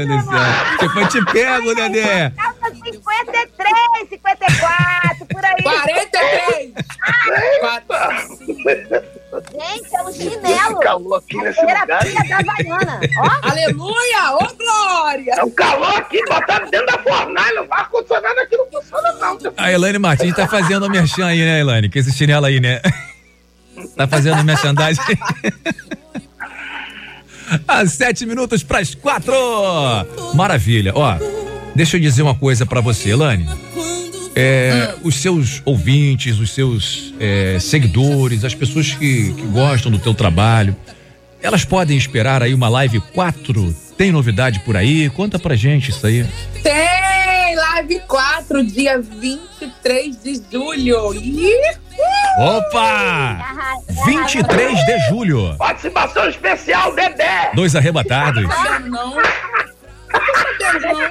Deus do céu. Depois te pego, Dedé. Tava 53, 54, por aí. 43! Gente, é um chinelo. calor aqui nesse lugar. Da Havaiana. Ó. Aleluia! Ô, glória! É um calor aqui, botaram dentro da fornalha. O ar-condicionado aqui não funciona, não. A Elaine Martins tá fazendo o merchan aí, né, Elaine? Com esse chinelo aí, né? Tá fazendo merchandising. Às sete minutos pras quatro. Maravilha. Ó, deixa eu dizer uma coisa pra você, Elaine. É, os seus ouvintes, os seus é, seguidores, as pessoas que, que gostam do teu trabalho, elas podem esperar aí uma live 4? Tem novidade por aí? Conta pra gente isso aí. Tem live 4, dia 23 de julho. Ih, Opa! 23 de julho. Participação especial, Dedé. Dois arrebatados. não.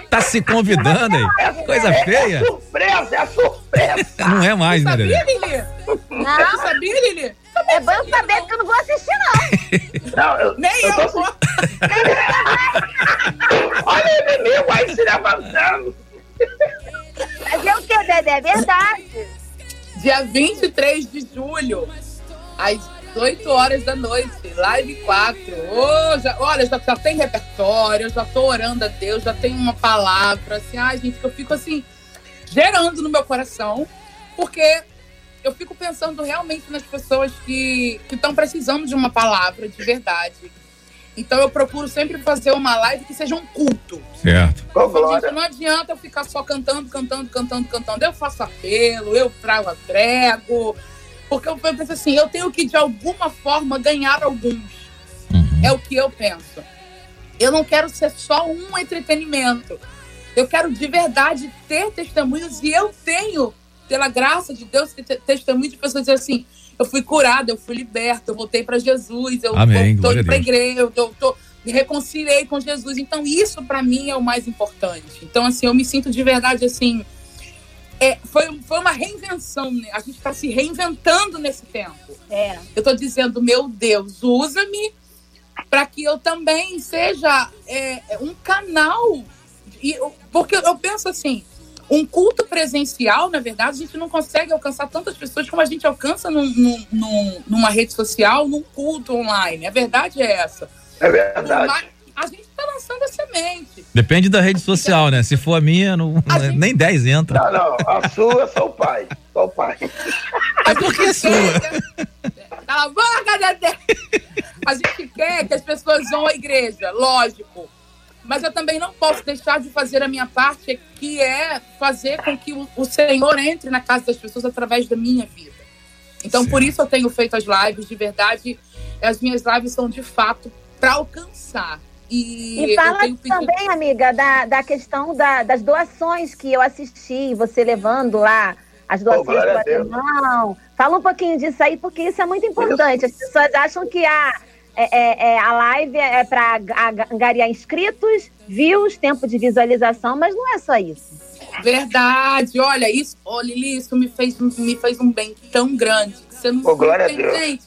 Tá se convidando aí. Coisa feia. É surpresa, é surpresa. Não é mais, né, Sabia, Dedé? Lili? Não. Você sabia, Lili? É bom eu saber que eu não vou assistir, não. Não, eu, Nem eu eu, tô- vou. Olha o inimigo aí se levantando. Fazer o que, Dedé? É verdade. Dia 23 de julho, às 18 horas da noite, live 4. Ô, já- olha, já, já tem repertório, já tô orando a Deus, já tem uma palavra, assim, ai, gente, que eu fico assim, gerando no meu coração, porque eu fico pensando realmente nas pessoas que estão precisando de uma palavra de verdade. Então eu procuro sempre fazer uma live que seja um culto. Certo. Gente, não adianta eu ficar só cantando, cantando, cantando, cantando. Eu faço apelo, eu trago prego. Porque eu penso assim, eu tenho que de alguma forma ganhar alguns. É o que eu penso. Eu não quero ser só um entretenimento. Eu quero de verdade ter testemunhos e eu tenho, pela graça de Deus, testemunho de pessoas dizendo assim: eu fui curada, eu fui liberta, eu voltei para Jesus, eu glória indo a pra Deus. igreja, eu tô, tô- me reconciliei com Jesus. Então, isso para mim é o mais importante. Então, assim, eu me sinto de verdade assim. É, foi, foi uma reinvenção, né? A gente está se reinventando nesse tempo. É. Eu tô dizendo, meu Deus, usa-me para que eu também seja é, um canal. E, porque eu penso assim, um culto presencial, na verdade, a gente não consegue alcançar tantas pessoas como a gente alcança num, num- num- numa rede social, num culto online. A verdade é essa. É verdade. Mas a gente está lançando a semente. Depende da rede social, né? Se for a minha, não, nem 10 entra. Não, não, a sua é só o pai. Só o pai. Mas por que sua? Cala a boca! A gente quer que as pessoas vão à igreja, lógico. Mas eu também não posso deixar de fazer a minha parte, que é fazer com que o, o Senhor entre na casa das pessoas através da minha vida. Então, por isso eu tenho feito as lives, de verdade. As minhas lives são de fato para alcançar. E, E eu fala pedido- também, amiga, da, da questão da- das doações que eu assisti, você levando lá as doações glória do a Deus. alemão. Fala um pouquinho disso aí, porque isso é muito importante. As pessoas acham que a, é- é- é- a live é para angariar inscritos, views, tempo de visualização, mas não é só isso. Verdade, olha, isso, ô Lili, isso me fez, me fez um bem tão grande. que Você não Ô, glória a tem, Deus. gente.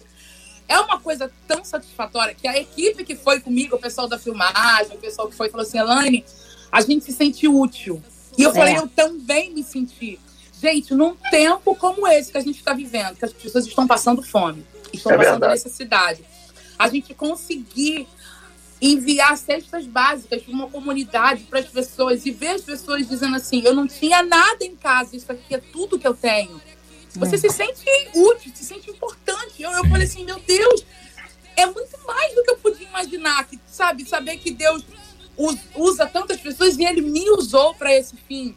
É uma coisa tão satisfatória que a equipe que foi comigo, o pessoal da filmagem, o pessoal que foi, falou assim: Elaine, a gente se sente útil. E eu É. falei, eu também me senti. Gente, num tempo como esse que a gente está vivendo, que as pessoas estão passando fome, estão É passando verdade. necessidade, a gente conseguir enviar cestas básicas para uma comunidade, para as pessoas, e ver as pessoas dizendo assim: eu não tinha nada em casa, isso aqui é tudo que eu tenho. Você se sente útil, se sente importante. Eu, eu falei assim: meu Deus, é muito mais do que eu podia imaginar, que, sabe? Saber que Deus us- usa tantas pessoas e Ele me usou para esse fim.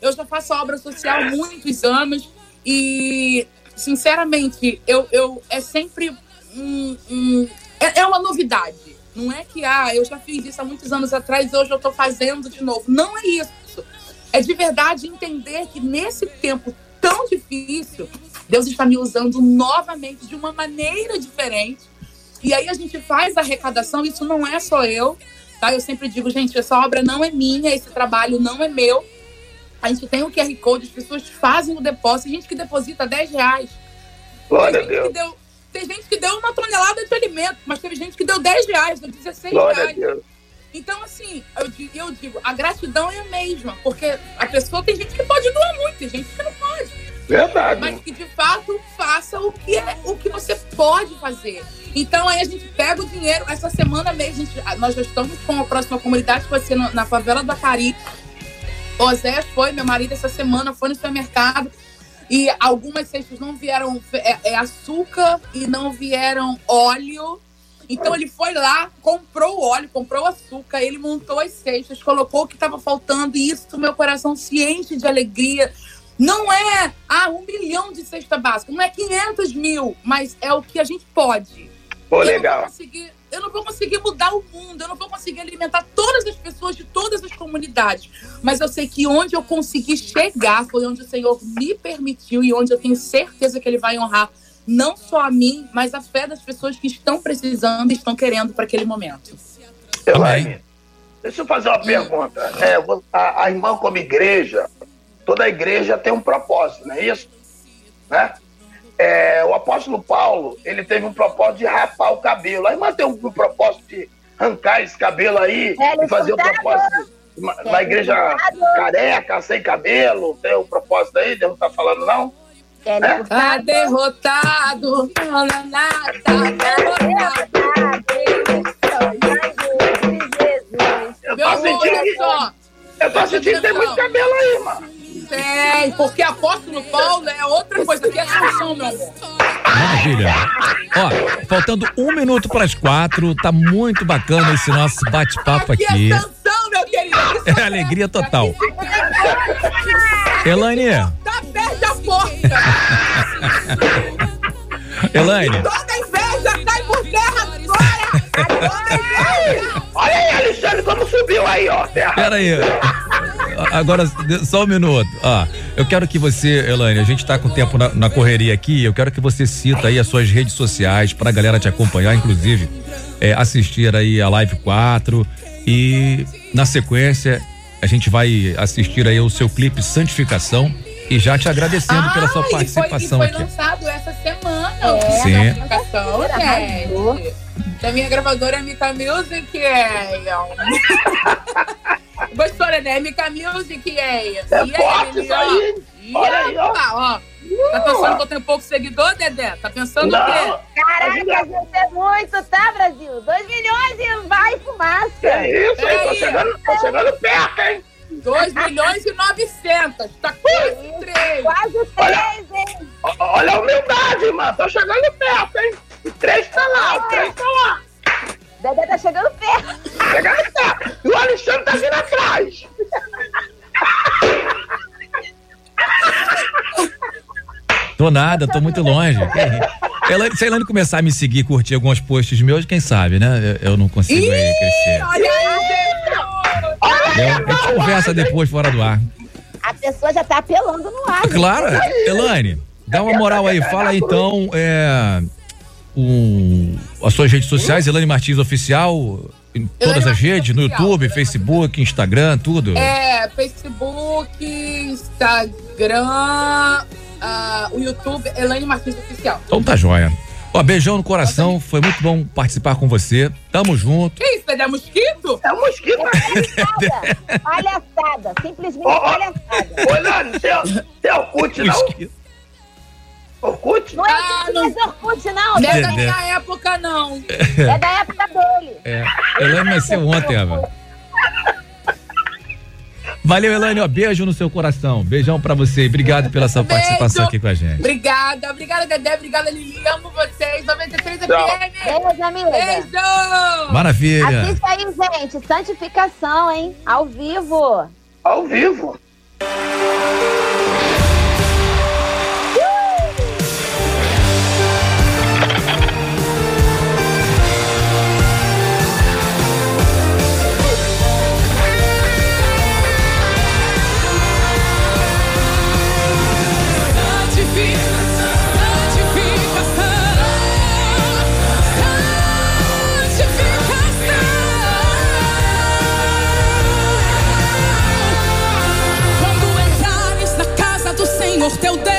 Eu já faço obra social há muitos anos e, sinceramente, eu, eu é sempre um, um- é, é uma novidade. Não é que ah, eu já fiz isso há muitos anos atrás e hoje eu estou fazendo de novo. Não é isso. É de verdade entender que nesse tempo tão difícil, Deus está me usando novamente de uma maneira diferente. E aí a gente faz a arrecadação, isso não é só eu, tá? Eu sempre digo, gente, essa obra não é minha, esse trabalho não é meu. A gente tem o QR Code, as pessoas fazem o depósito, tem gente que deposita 10 reais. Glória a Deus. Tem gente que deu uma tonelada de alimento, mas teve gente que deu 10 reais, deu 16 Glória reais. Então, assim, eu digo, eu digo, a gratidão é a mesma, porque a pessoa tem gente que pode doar muito, tem gente que não pode. Verdade. Mas que de fato faça o que é o que você pode fazer. Então aí a gente pega o dinheiro, essa semana mesmo, gente- nós já estamos com a próxima comunidade que vai ser na, na favela do Acari. O Zé foi, meu marido, essa semana foi no supermercado e algumas cestas não vieram é, é, açúcar e não vieram óleo. Então ele foi lá, comprou o óleo, comprou o açúcar, ele montou as cestas, colocou o que estava faltando e isso meu coração se enche de alegria. Não é ah, um milhão de cesta básica, não é 500 mil, mas é o que a gente pode. Pô, Eu não legal. vou conseguir- eu não vou conseguir mudar o mundo, eu não vou conseguir alimentar todas as pessoas de todas as comunidades. Mas eu sei que onde eu consegui chegar foi onde o Senhor me permitiu e onde eu tenho certeza que Ele vai honrar não só a mim, mas a fé das pessoas que estão precisando e estão querendo para aquele momento. Elaine, deixa eu fazer uma pergunta. É, a, a irmã como igreja, toda igreja tem um propósito, não é isso? Né? É, o apóstolo Paulo, ele teve um propósito de rapar o cabelo. A irmã tem um, um propósito de arrancar esse cabelo aí É, e fazer o propósito na, na É, igreja careca, sem cabelo. Tem o propósito aí? Deus não tá falando, não? Kelly É? Tá derrotado, não é nada, derrotado. Eu tô sentindo que, eu tô sentindo que tem muito cabelo aí, mano. Tem, porque apóstolo Paulo é outra coisa, que é Sansão, meu amor. Maravilha. Ó, faltando um minuto para as quatro, tá muito bacana esse nosso bate-papo aqui. Atenção, meu querido. É alegria total. Elaine, Tá perto da porta. Elaine, Toda agora. Olha aí, Alexandre, como subiu aí, ó. Terra. pera aí. Agora, só um minuto. Ó, eu quero que você, Elaine, a gente tá com o tempo na, na correria aqui, eu quero que você cita aí as suas redes sociais pra galera te acompanhar, inclusive é, assistir aí a Live 4 e na sequência a gente vai assistir aí o seu clipe Santificação e já te agradecendo pela sua Ah, e foi- participação e aqui. foi lançado essa semana. É, Sim. a gente. Da minha gravadora Mica Music é. Gostou, né? Mica Music é. É E forte isso aí. Olha aí, ó. Opa, ó. Tá pensando que eu tenho pouco seguidor, Dedé? Tá pensando o Não. quê? Caraca, gente, é muito, tá, Brasil? 2 milhões e vai fumaça. Que é isso, hein? Tô chegando, tô chegando perto, hein? 2 milhões e 900. Tá quase 3. Quase três, hein? Ó, Olha a humildade, mano. Tô chegando perto, hein? O três tá lá, o três tá lá. Dedé tá chegando perto. Chegando perto. E o Alexandre tá vindo atrás. Tô nada, tô muito longe. Elaine, se a Elaine começar a me seguir, curtir alguns posts meus, quem sabe, né? Eu, eu não consigo aí crescer. Olha aí, gente. Eu- a gente conversa depois fora do ar. A pessoa já tá apelando no ar. Claro, Elaine, dá uma moral aí. Fala aí, então é, o, as suas redes sociais, Elaine Martins Oficial, em todas as redes, no YouTube. Facebook, Instagram, tudo. É, Facebook, Instagram, ah, o YouTube, Elaine Martins Oficial. Então tá jóia. Ó, beijão no coração, foi muito bom participar com você. Tamo junto. Que isso, Dedé Mosquito? É um mosquito. Palhaçada. Palhaçada. Simplesmente ó. palhaçada. Ô, Elane, é- você é Orkut, não? Orkut? Não é Ah, não- não... Orkut, não. Não é da Dedé. minha época, não. É da época dele. É, Elaine nasceu ontem, Eva. Valeu, Elaine. Ó, beijo no seu coração. Beijão pra você. e Obrigado pela sua Beijo. participação aqui com a gente. Obrigada, obrigada, Dedé, obrigada, Lili. Amo vocês. 93 Tchau. FM. Beijo, amiga. Beijo! Maravilha. Assiste aí, gente. Santificação, hein? Ao vivo. Ao vivo. Teu Deus,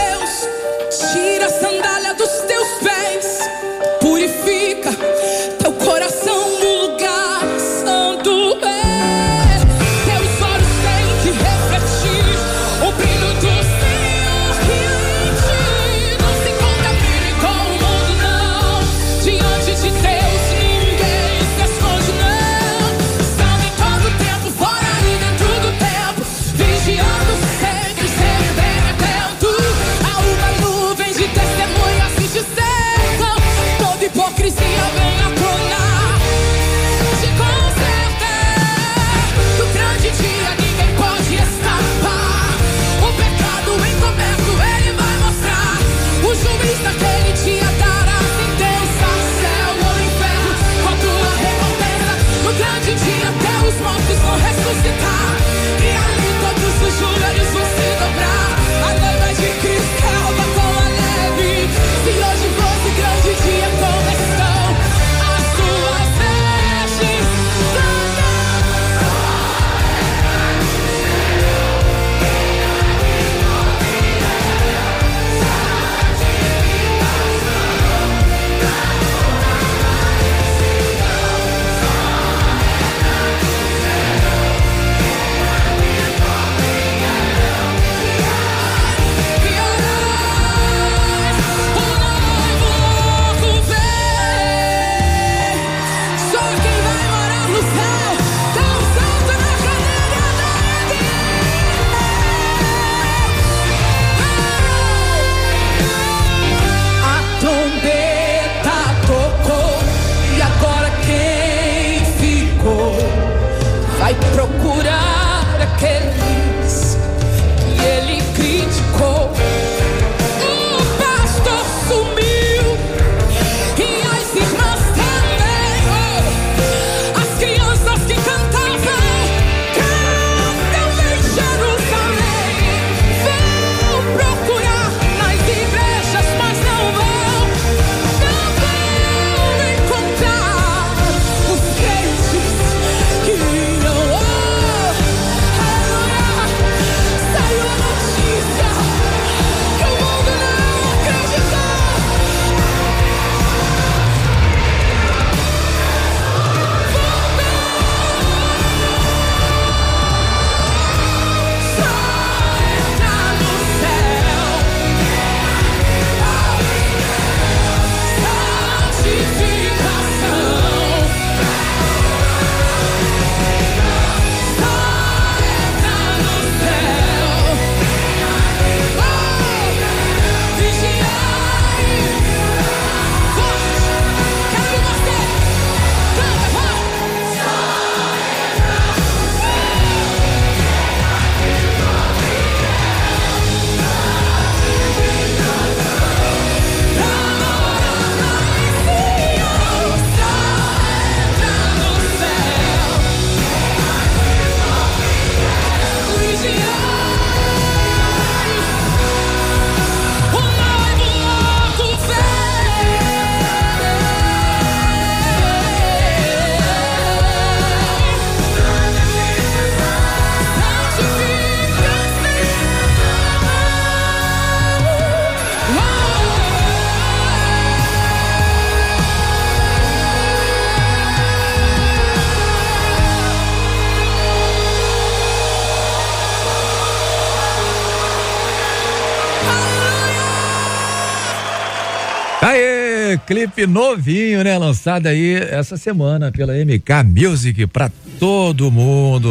clipe novinho, né? Lançado aí essa semana pela MK Music pra todo mundo.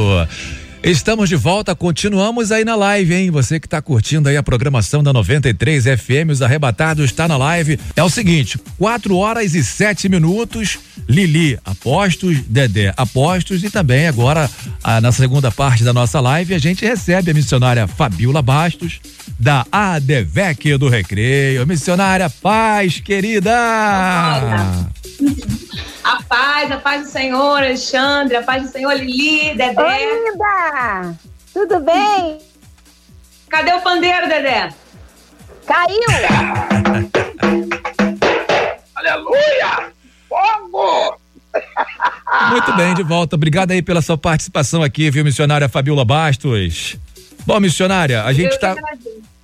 Estamos de volta, continuamos aí na live, hein? Você que está curtindo aí a programação da 93 FM, os arrebatados está na live. É o seguinte, 4 horas e 7 minutos, Lili apostos, Dedé apostos e também agora ah, na segunda parte da nossa live a gente recebe a missionária Fabiola Bastos da ADVEC do Recreio. Missionária Paz, querida! A paz, a paz do Senhor, Alexandre, a paz do Senhor, Lili, Dedé. Oi, linda! Tudo bem? Cadê o pandeiro, Dedé? Caiu! Aleluia! Fogo! Muito bem, de volta. Obrigado aí pela sua participação aqui, viu, missionária Fabiola Bastos. Bom, missionária, a gente está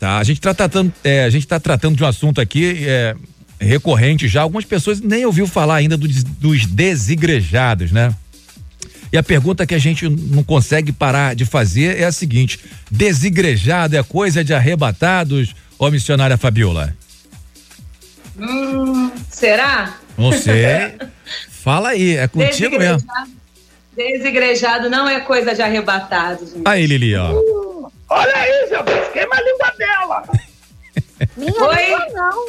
tá, a gente tá tratando, é, a gente tá tratando de um assunto aqui é, recorrente já. Algumas pessoas nem ouviu falar ainda do, dos desigrejados, né? E a pergunta que a gente não consegue parar de fazer é a seguinte: desigrejado é coisa de arrebatados, ó missionária Fabiola? Hum, será? Não sei. Fala aí, é contigo mesmo. Desigrejado não é coisa de arrebatado, gente. Aí, Lili, ó. Uh, olha aí, Zé, queima a língua dela. Minha Oi? língua não.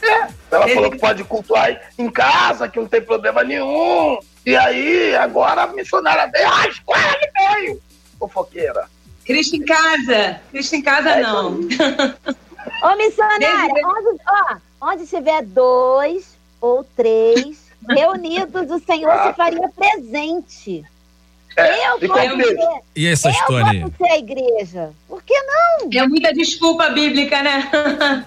É, ela falou que pode cultuar em casa, que não tem problema nenhum. E aí, agora a missionária veio, ah, escola ele veio. Fofoqueira. Cristo em casa. Cristo em casa É não. Ô, missionária, onde, ó, onde tiver dois ou três reunidos, o Senhor se faria presente. É, eu e ser, E essa eu história aí? posso ser a igreja. Por que não? É muita desculpa bíblica, né?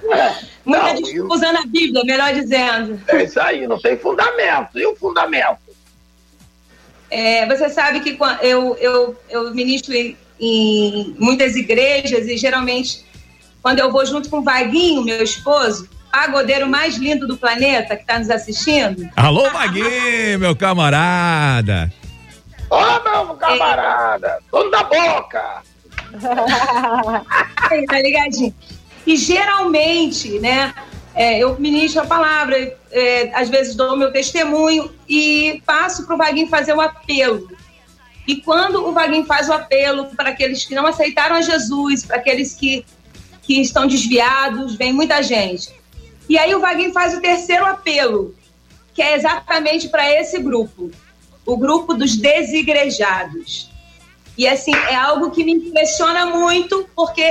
muita Não, desculpa usando a Bíblia, melhor dizendo. É isso aí, não tem fundamento. E o fundamento? É, você sabe que eu, eu, eu ministro em, em muitas igrejas e geralmente quando eu vou junto com o Vaguinho, meu esposo, pagodeiro mais lindo do planeta que está nos assistindo, Alô, Maguinho, meu camarada. Ó, meu camarada, dono da boca. Tá ligadinho. E geralmente, né, é, eu ministro a palavra, é, às vezes dou o meu testemunho e passo para o Vaguinho fazer o apelo. E quando o Vaguinho faz o apelo para aqueles que não aceitaram a Jesus, para aqueles que, que estão desviados, vem muita gente. E aí o Vaguinho faz o terceiro apelo, que é exatamente para esse grupo, o grupo dos desigrejados. E assim, é algo que me impressiona muito, porque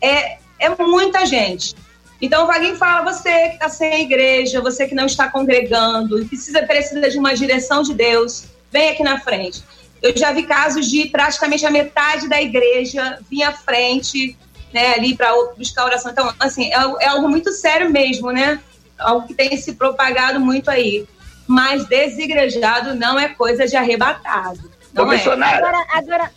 é, é muita gente. Então Vaguinho fala, você que está sem igreja, você que não está congregando, precisa, precisa de uma direção de Deus, vem aqui na frente. Eu já vi casos de praticamente a metade da igreja vir à frente, né, ali para buscar oração. Então, assim, é, é algo muito sério mesmo, né? Algo que tem se propagado muito aí. Mas desigrejado não é coisa de arrebatado. Ô, Não é. missionária. Agora, agora,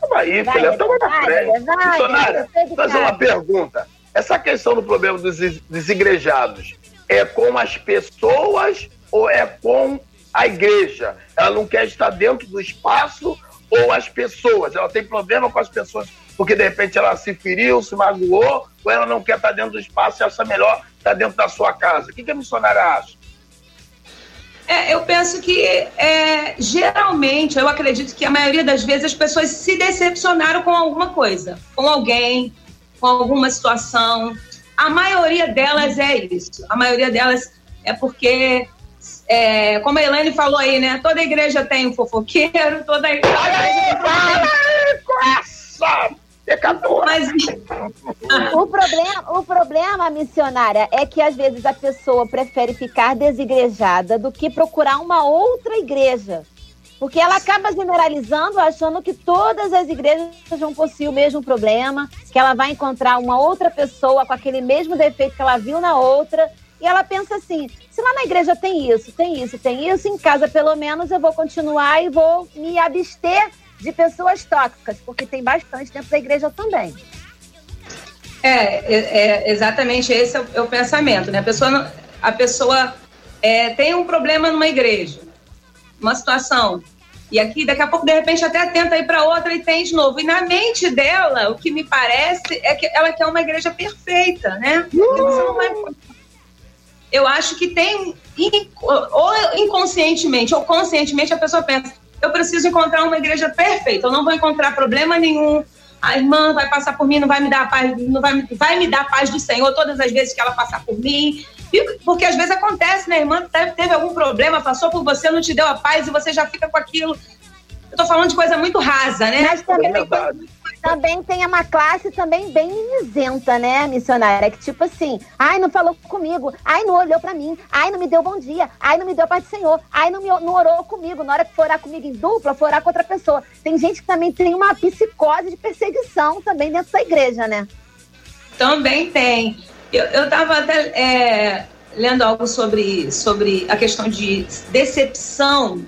Calma aí, Vai, filha, toma na frente. vai, Missionária, fazer uma pergunta. Essa questão do problema dos des- desigrejados é com as pessoas ou é com a igreja? Ela não quer estar dentro do espaço ou as pessoas? Ela tem problema com as pessoas porque de repente ela se feriu, se magoou, ou ela não quer estar dentro do espaço e acha melhor estar dentro da sua casa? O que, que a missionária acha? É, eu penso que é, geralmente, eu acredito que a maioria das vezes as pessoas se decepcionaram com alguma coisa, com alguém, com alguma situação. A maioria delas é isso. A maioria delas é porque, é, como a Elaine falou aí, né? Toda igreja tem um fofoqueiro, toda igreja tem um com essa pecadora. Mas o problema, o problema, missionária, é que às vezes a pessoa prefere ficar desigrejada do que procurar uma outra igreja. Porque ela acaba generalizando, achando que todas as igrejas vão possuir o mesmo problema, que ela vai encontrar uma outra pessoa com aquele mesmo defeito que ela viu na outra. E ela pensa assim: se lá na igreja tem isso, tem isso, tem isso, em casa pelo menos eu vou continuar e vou me abster de pessoas tóxicas, porque tem bastante dentro da igreja também. É, é, é, exatamente esse é o, é o pensamento, né? A pessoa, não- a pessoa é, tem um problema numa igreja, uma situação, e aqui daqui a pouco de repente até tenta ir para outra e tem de novo. E na mente dela, o que me parece é que ela quer uma igreja perfeita, né? Não vai eu acho que tem, ou inconscientemente ou conscientemente, a pessoa pensa: eu preciso encontrar uma igreja perfeita, eu não vou encontrar problema nenhum. A irmã vai passar por mim, não vai me dar a paz, não vai, vai me dar a paz do Senhor todas as vezes que ela passar por mim. E- Porque às vezes acontece, né? Irmã teve algum problema, passou por você, não te deu a paz e você já fica com aquilo. Tô falando de coisa muito rasa, né? Mas também, também tem uma classe também bem mimizenta, né, missionária? Que tipo assim, ai, não falou comigo, ai, não olhou pra mim, ai, não me deu bom dia, ai, não me deu paz do Senhor, ai, não, me, não orou comigo. Na hora que for orar comigo em dupla, for orar com outra pessoa. Tem gente que também tem uma psicose de perseguição também dentro da igreja, né? Também tem. Eu, eu tava até é, lendo algo sobre, sobre a questão de decepção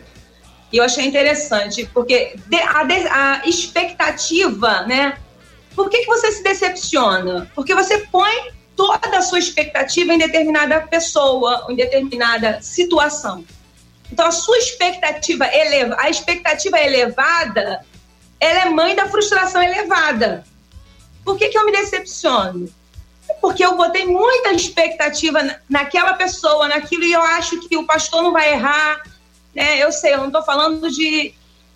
e eu achei interessante, porque a, a expectativa, né? Por que, que você se decepciona? Porque você põe toda a sua expectativa em determinada pessoa, em determinada situação. Então, a sua expectativa eleva, a expectativa elevada, ela é mãe da frustração elevada. Por que, que eu me decepciono? Porque eu botei muita expectativa na- naquela pessoa, naquilo, e eu acho que o pastor não vai errar. Né? Eu sei, eu não estou falando de,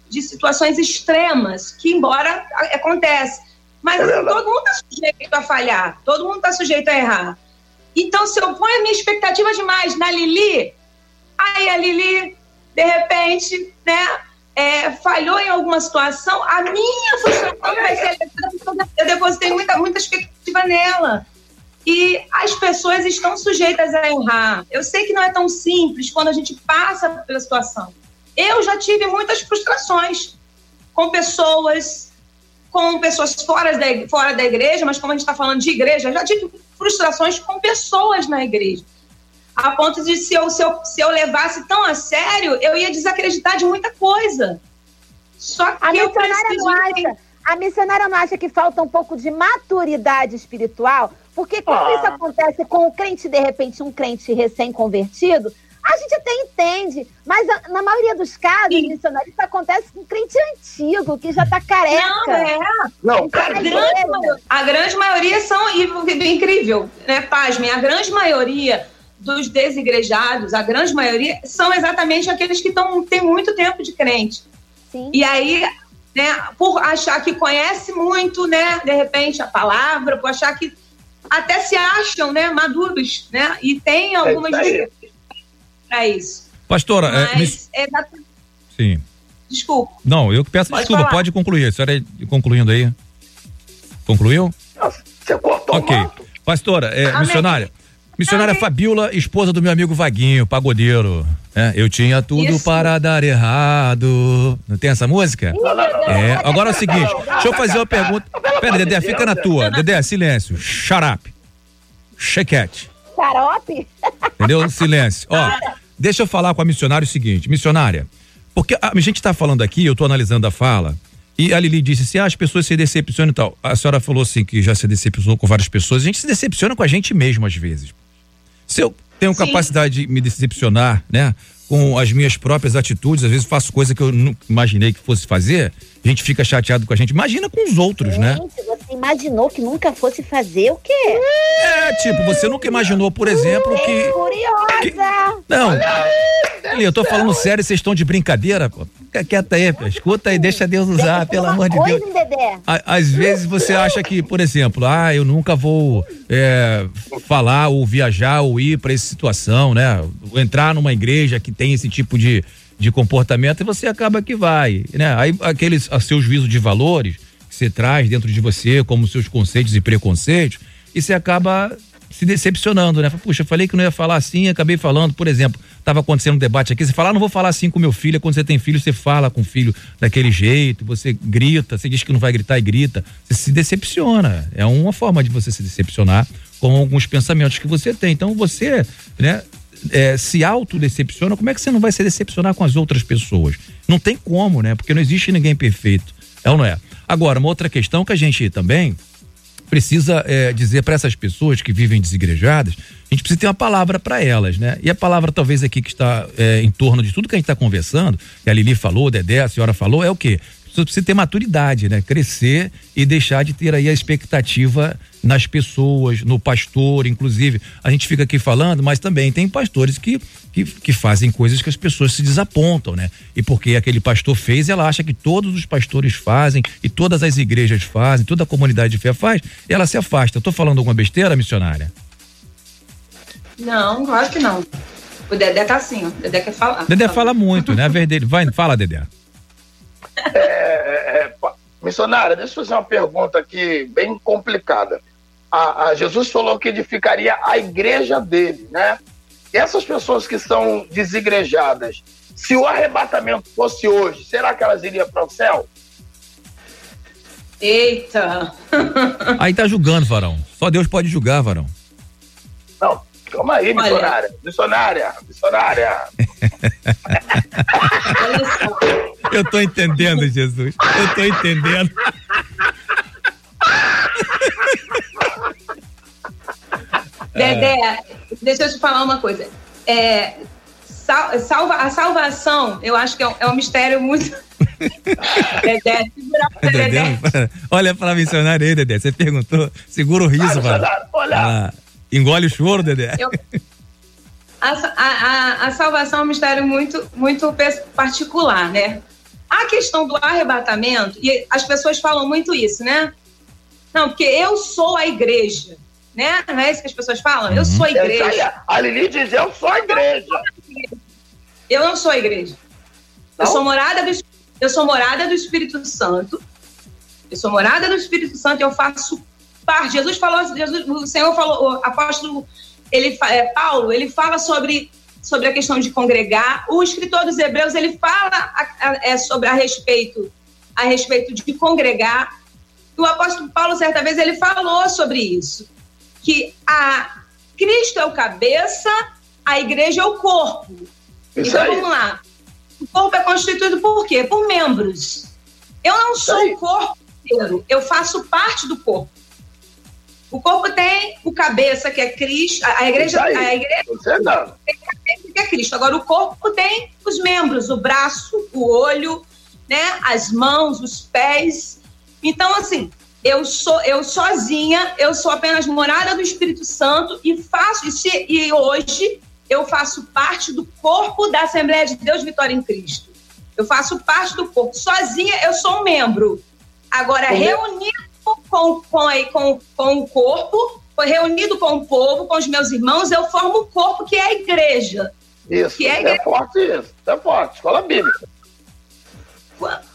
de situações extremas, que embora acontece. Mas assim, todo mundo está sujeito a falhar, todo mundo está sujeito a errar. Então, se eu ponho a minha expectativa demais na Lili, aí a Lili, de repente, né, é, falhou em alguma situação, a minha frustração vai ser elevada porque eu depositei muita, muita expectativa nela. E as pessoas estão sujeitas a errar. Eu sei que não é tão simples quando a gente passa pela situação. Eu já tive muitas frustrações com pessoas, com pessoas fora da, fora da igreja, mas como a gente está falando de igreja, eu já tive frustrações com pessoas na igreja. A ponto de se eu, se, eu, se eu levasse tão a sério, eu ia desacreditar de muita coisa. Só que A eu missionária, preciso não acha, a missionária não acha que falta um pouco de maturidade espiritual? Porque quando Ah. isso acontece com o crente, de repente, um crente recém-convertido, a gente até entende. Mas a- na maioria dos casos, missionário, isso acontece com crente antigo, que já tá careca. Não, é. Não, Tá a, grande maioria, a grande maioria são e- e- incrível, né? Pasmem, a grande maioria dos desigrejados, a grande maioria, são exatamente aqueles que tão, têm muito tempo de crente. Sim. E aí, né, por achar que conhece muito, né, de repente, a palavra, por achar que até se acham, né, maduros, né? E tem algumas isso aí. dificuldades para isso. Pastora, é, Mas, é exatamente- sim. desculpa. Não, eu que peço Pode desculpa, falar. pode concluir. A senhora é concluindo aí. Concluiu? Você cortou Ok. Pastora, é, Amém. Missionária. Missionária Fabiola, esposa do meu amigo Vaguinho, pagodeiro. É, eu tinha tudo Isso. para dar errado. Não tem essa música? É, agora é o seguinte, deixa eu fazer uma pergunta. Pera, Dedé, fica na tua. Dedé, silêncio. Shake it. Xarope? Entendeu? Silêncio. Ó, deixa eu falar com a missionária o seguinte, missionária, porque a gente tá falando aqui, eu tô analisando a fala, e a Lili disse assim, ah, as pessoas se decepcionam e tal. A senhora falou assim que já se decepcionou com várias pessoas, a gente se decepciona com a gente mesmo às vezes. Se eu tenho Sim. capacidade de me decepcionar, né, com as minhas próprias atitudes, às vezes faço coisa que eu nunca imaginei que fosse fazer, a gente fica chateado com a gente. Imagina com os outros, né? Gente, você imaginou que nunca fosse fazer o quê? É, tipo, você nunca imaginou, por exemplo, que Curiosa! Não. Ali, eu tô falando sério, vocês estão de brincadeira, pô. Fica quieta aí, pô. escuta aí, deixa Deus usar, pelo amor de Deus. Dedé? Às vezes você acha que, por exemplo, ah, eu nunca vou é, falar ou viajar ou ir para essa situação, né? Entrar numa igreja que tem esse tipo de, de comportamento e você acaba que vai, né? Aí aqueles a seu juízo de valores que você traz dentro de você, como seus conceitos e preconceitos, e você acaba se decepcionando, né? Puxa, falei que não ia falar assim, acabei falando, por exemplo, estava acontecendo um debate aqui, você fala, ah, não vou falar assim com meu filho, quando você tem filho, você fala com o filho daquele jeito, você grita, você diz que não vai gritar e grita, você se decepciona. É uma forma de você se decepcionar com alguns pensamentos que você tem. Então você, né, é, se autodecepciona, como é que você não vai se decepcionar com as outras pessoas? Não tem como, né? Porque não existe ninguém perfeito. É ou não é? Agora, uma outra questão que a gente também precisa é, dizer para essas pessoas que vivem desigrejadas, a gente precisa ter uma palavra para elas, né? E a palavra talvez aqui que está é, em torno de tudo que a gente está conversando, que a Lili falou, o Dedé, a senhora falou, é o quê? Pessoas precisam ter maturidade, né? Crescer e deixar de ter aí a expectativa nas pessoas, no pastor, inclusive. A gente fica aqui falando, mas também tem pastores que, que, que fazem coisas que as pessoas se desapontam, né? E porque aquele pastor fez, ela acha que todos os pastores fazem e todas as igrejas fazem, toda a comunidade de fé faz, ela se afasta. Tô falando alguma besteira, missionária? Não, claro que não. O Dedé tá assim, ó. O Dedé quer falar. Dedé fala muito, né? A vez dele. Vai, fala, Dedé. É, é, pa- missionária, deixa eu fazer uma pergunta aqui bem complicada. A, a Jesus falou que edificaria a igreja dele, né? E essas pessoas que são desigrejadas, se o arrebatamento fosse hoje, será que elas iriam para o céu? Eita! Aí tá julgando, varão. Só Deus pode julgar, varão. Não, calma aí, missionária. Missionária, missionária. Eu tô entendendo, Jesus. Eu tô entendendo. Dedé, deixa eu te falar uma coisa. É, sal- salva, a salvação, eu acho que é um, é um mistério muito. Dedé, segura pra Dedé. Dedé, olha pra missionária aí, Dedé. Você perguntou, segura o riso, varão. Ah, engole o choro, Dedé. Eu- A, a, a, salvação é um mistério muito, muito particular, né? A questão do arrebatamento, e as pessoas falam muito isso, né? Não, porque eu sou a igreja, né? Não é isso que as pessoas falam? Eu sou a igreja. A Lili diz, eu sou a igreja. Eu não sou a igreja. Eu sou morada do eu sou morada do Espírito Santo. Eu sou morada do Espírito Santo, eu faço parte. Jesus falou, Jesus, o Senhor falou, o apóstolo ele é, Paulo, ele fala sobre sobre a questão de congregar. O escritor dos Hebreus, ele fala a- a- é, sobre a respeito a respeito de congregar. E o apóstolo Paulo certa vez ele falou sobre isso, que a Cristo é o cabeça, a igreja é o corpo. Isso então aí. vamos lá. O corpo é constituído por quê? Por membros. Eu não sou o corpo inteiro, eu faço parte do corpo. O corpo tem o cabeça, que é Cristo, a a igreja, a igreja tem a cabeça, que é Cristo. Agora, o corpo tem os membros, o braço, o olho, né, as mãos, os pés. Então, assim, eu sou eu sozinha, eu sou apenas morada do Espírito Santo e faço e, se- e hoje eu faço parte do corpo da Assembleia de Deus Vitória em Cristo. Eu faço parte do corpo. Sozinha eu sou um membro. Agora, é? reunido com, com, aí, com, com o corpo, reunido com o povo, com os meus irmãos, eu formo o corpo que é a igreja. Isso, Que é a é, igreja. forte isso. É forte. Escola bíblica.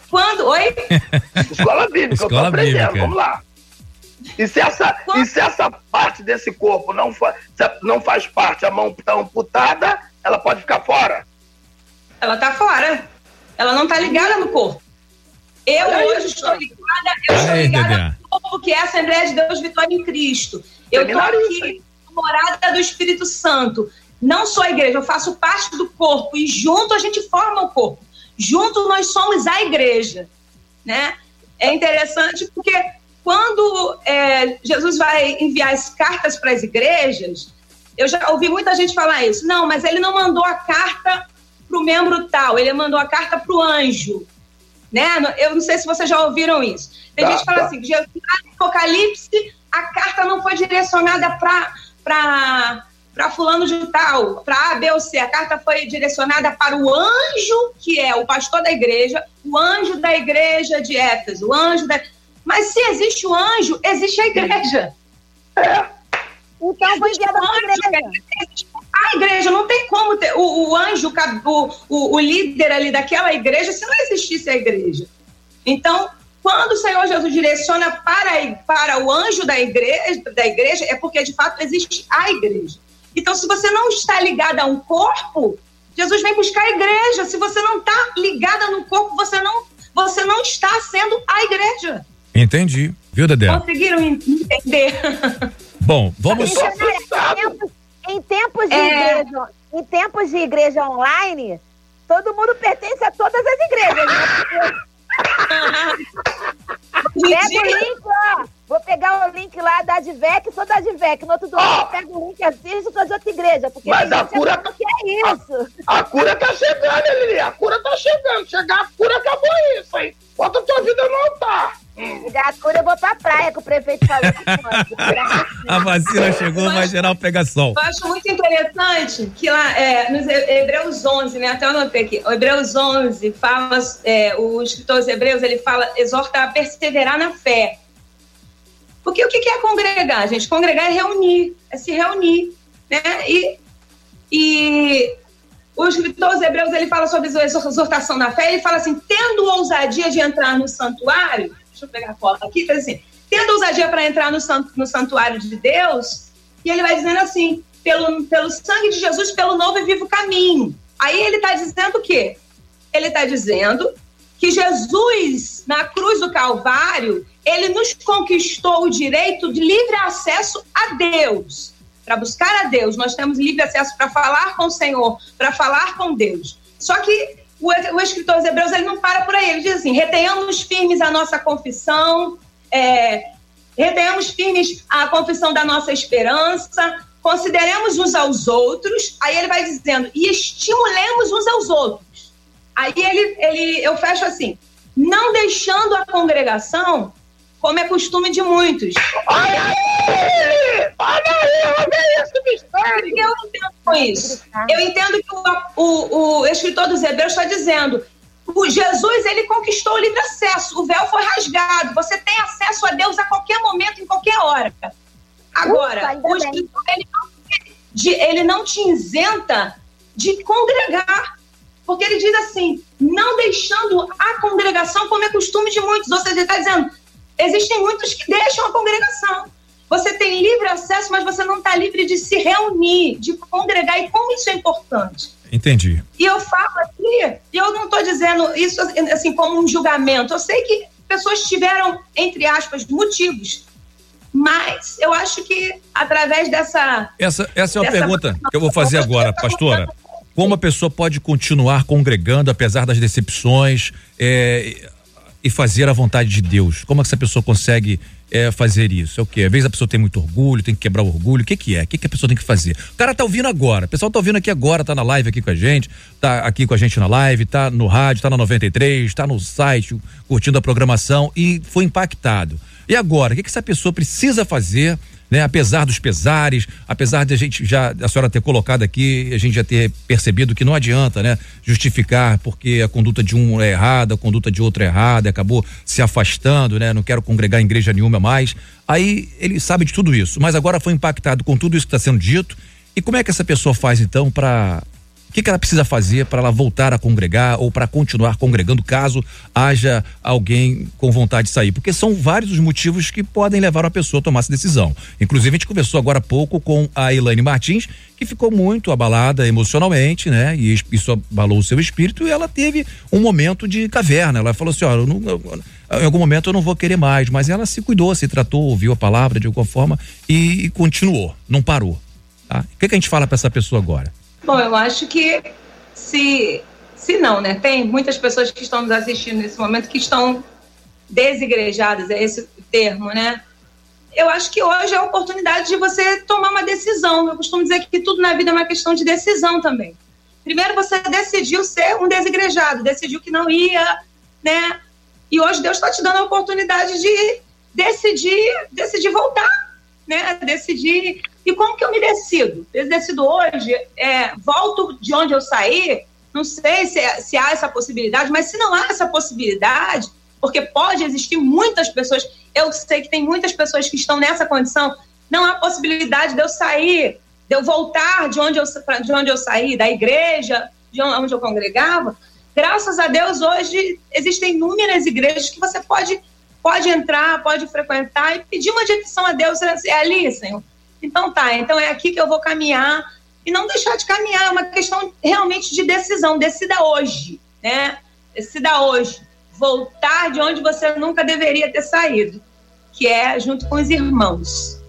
Quando? Oi? Escola bíblica, eu tô Escola aprendendo. bíblica. Vamos lá. E se, essa, e se essa parte desse corpo não, fa, se não faz parte, a mão está amputada, ela pode ficar fora? Ela tá fora. Ela não tá ligada no corpo. Eu Olha hoje estou ligada, eu estou ligada no corpo que é a Assembleia de Deus Vitória em Cristo. Eu estou aqui, morada do Espírito Santo. Não sou a igreja, eu faço parte do corpo e junto a gente forma o corpo. Junto nós somos a igreja, né? É interessante porque quando é, Jesus vai enviar as cartas para as igrejas, eu já ouvi muita gente falar isso. Não, mas ele não mandou a carta para o membro tal, ele mandou a carta para o anjo. Né? Eu não sei se vocês já ouviram isso. Tem Tá, gente que fala tá. assim, Jesus, Apocalipse, a carta não foi direcionada para para fulano de tal, para A, B ou C. A carta foi direcionada para o anjo, que é o pastor da igreja, o anjo da igreja de Éfeso, o anjo da... Mas se existe o anjo, existe a igreja. Então foi enviada para a igreja. A igreja não tem como ter o, o anjo, o, o, o líder ali daquela igreja se não existisse a igreja. Então, quando o Senhor Jesus direciona para, para o anjo da igreja, da igreja, é porque de fato existe a igreja. Então, se você não está ligada a um corpo, Jesus vem buscar a igreja. Se você não está ligada no corpo, você não, você não está sendo a igreja. Entendi. Viu, Dedé? Conseguiram entender? Bom, vamos. Em tempos, em tempos de É. igreja, em tempos de igreja online, todo mundo pertence a todas as igrejas, né? Pega o link, ó. Vou pegar o link lá da Advec, sou da Advec. No outro domingo eu pego o link e assisto, tô de outra igreja. Porque Mas a cura- que é isso. A cura tá chegando, Lili? A cura tá chegando. Chegar a cura, acabou isso, hein? Bota tua vida no altar. Chegar a cura, eu vou pra praia, que o prefeito falou. A vacina chegou, vai gerar o pegação. Eu acho muito interessante que lá, é, nos He- Hebreus 11, né, até eu anotei aqui, o Hebreus 11 fala, é, o escritor dos Hebreus, ele fala, exorta a perseverar na fé. Porque o que que é congregar, gente? Congregar é reunir, é se reunir, né? E, e o escritor dos Hebreus, ele fala sobre a exortação na fé, ele fala assim, tendo ousadia de entrar no santuário, deixa eu pegar a cola aqui, faz assim, tendo ousadia para entrar no, san- no santuário de Deus, e ele vai dizendo assim, pelo, pelo sangue de Jesus, pelo novo e vivo caminho. Aí ele está dizendo o quê? Ele está dizendo que Jesus, na cruz do Calvário, ele nos conquistou o direito de livre acesso a Deus. Para buscar a Deus, nós temos livre acesso para falar com o Senhor, para falar com Deus. Só que o, o escritor dos Hebreus ele não para por aí, ele diz assim: retenhamos firmes a nossa confissão, é, retenhamos firmes a confissão da nossa esperança, consideremos uns aos outros. Aí ele vai dizendo, e estimulemos uns aos outros. Aí ele, ele, eu fecho assim, não deixando a congregação, como é costume de muitos. Olha aí! Olha aí, olha esse mistério! Eu entendo com isso? Eu entendo que o, o, o escritor dos Hebreus está dizendo o Jesus ele conquistou o livre acesso, o véu foi rasgado, você tem acesso a Deus a qualquer momento, em qualquer hora. Agora, Ufa, o escritor ele não, de- ele não te isenta de congregar, porque ele diz assim, não deixando a congregação como é costume de muitos, ou seja, ele está dizendo, existem muitos que deixam a congregação. Você tem livre acesso, mas você não está livre de se reunir, de congregar, e como isso é importante. Entendi. E eu falo aqui, e eu não estou dizendo isso assim como um julgamento. Eu sei que pessoas tiveram, entre aspas, motivos. Mas eu acho que através dessa. Essa, essa é uma pergunta que eu vou fazer agora, pastora. Como a pessoa pode continuar congregando apesar das decepções é, e fazer a vontade de Deus? Como é que essa pessoa consegue é, fazer isso? É o quê? Às vezes a pessoa tem muito orgulho, tem que quebrar o orgulho. O que que é? O que que a pessoa tem que fazer? O cara tá ouvindo agora. O pessoal tá ouvindo aqui agora, tá na live aqui com a gente, tá aqui com a gente na live, tá no rádio, tá na 93, tá no site, curtindo a programação e foi impactado. E agora, o que, que essa pessoa precisa fazer, né? Apesar dos pesares, apesar de a gente já, a senhora ter colocado aqui, a gente já ter percebido que não adianta, né? Justificar porque a conduta de um é errada, a conduta de outro é errada, acabou se afastando, né? Não quero congregar em igreja nenhuma mais. Aí ele sabe de tudo isso, mas agora foi impactado com tudo isso que está sendo dito. E como é que essa pessoa faz então para o que, que ela precisa fazer para ela voltar a congregar ou para continuar congregando caso haja alguém com vontade de sair? Porque são vários os motivos que podem levar uma pessoa a tomar essa decisão. Inclusive, a gente conversou agora há pouco com a Elaine Martins, que ficou muito abalada emocionalmente, né? E isso abalou o seu espírito e ela teve um momento de caverna. Ela falou assim: em algum momento eu não vou querer mais, mas ela se cuidou, se tratou, ouviu a palavra de alguma forma e, e continuou, não parou. Tá? O que, que a gente fala para essa pessoa agora? Bom, eu acho que se, se não, né? Tem muitas pessoas que estão nos assistindo nesse momento que estão desigrejadas, é esse o termo, né? Eu acho que hoje é a oportunidade de você tomar uma decisão. Eu costumo dizer que tudo na vida é uma questão de decisão também. Primeiro você decidiu ser um desigrejado, decidiu que não ia, né? E hoje Deus está te dando a oportunidade de decidir, decidir voltar, né? Decidir. E como que eu me decido? Eu decido hoje, é, volto de onde eu saí. Não sei se, se há essa possibilidade, mas se não há essa possibilidade, porque pode existir muitas pessoas. Eu sei que tem muitas pessoas que estão nessa condição. Não há possibilidade de eu sair, de eu voltar de onde eu, de onde eu saí, da igreja, de onde eu congregava. Graças a Deus, hoje existem inúmeras igrejas que você pode, pode entrar, pode frequentar e pedir uma direção a Deus. É ali, Senhor. Então tá, então é aqui que eu vou caminhar. E não deixar de caminhar, é uma questão realmente de decisão. Decida hoje, né? Decida hoje. Voltar de onde você nunca deveria ter saído, que é junto com os irmãos.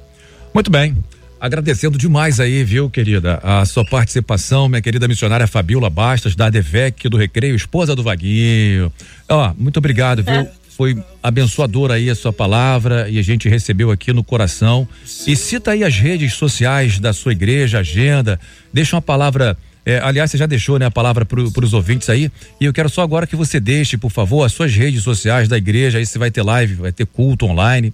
Muito bem. Agradecendo demais aí, viu, querida, a sua participação, minha querida missionária Fabiola Bastas, da ADVEC do Recreio, esposa do Vaguinho. Ó, muito obrigado, viu? foi abençoadora aí a sua palavra e a gente recebeu aqui no coração. E cita aí as redes sociais da sua igreja, agenda, deixa uma palavra. É, aliás, você já deixou né, a palavra para os ouvintes aí. E eu quero só agora que você deixe, por favor, as suas redes sociais da igreja. Aí você vai ter live, vai ter culto online.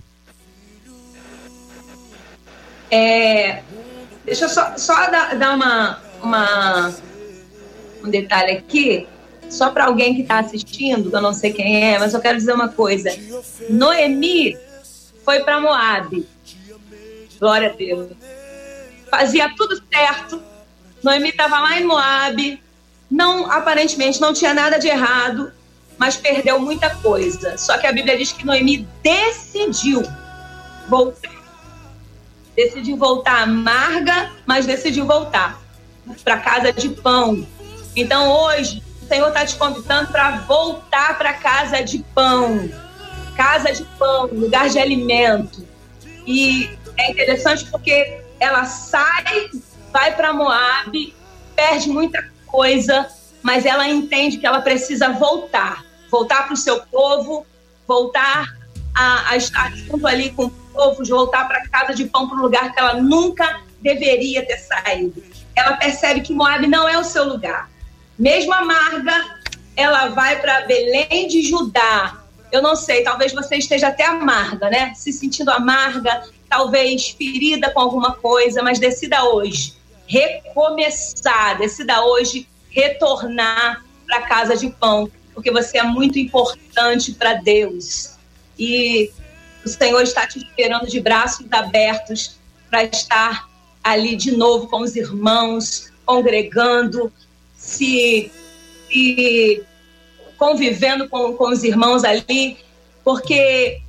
É, deixa eu só, só dar, dar uma, uma, um detalhe aqui só para alguém que está assistindo, que eu não sei quem é, mas eu quero dizer uma coisa. Noemi foi para Moab. Glória a Deus. Fazia tudo certo. Noemi estava lá em Moab. Não, aparentemente não tinha nada de errado, mas perdeu muita coisa. Só que a Bíblia diz que Noemi decidiu voltar. Decidiu voltar amarga, mas decidiu voltar para casa de pão. Então hoje o Senhor está te convidando para voltar para casa de pão. Casa de pão, lugar de alimento. E é interessante porque ela sai, vai para Moab, perde muita coisa, mas ela entende que ela precisa voltar. Voltar para o seu povo, voltar a, a estar junto ali com o povo, voltar para casa de pão, para um lugar que ela nunca deveria ter saído. Ela percebe que Moab não é o seu lugar mesmo amarga, ela vai para Belém de Judá. Eu não sei, talvez você esteja até amarga, né? Se sentindo amarga, talvez ferida com alguma coisa, mas decida hoje recomeçar, decida hoje retornar para a casa de pão, porque você é muito importante para Deus. E o Senhor está te esperando de braços abertos para estar ali de novo com os irmãos, congregando, se, convivendo com, com os irmãos ali, porque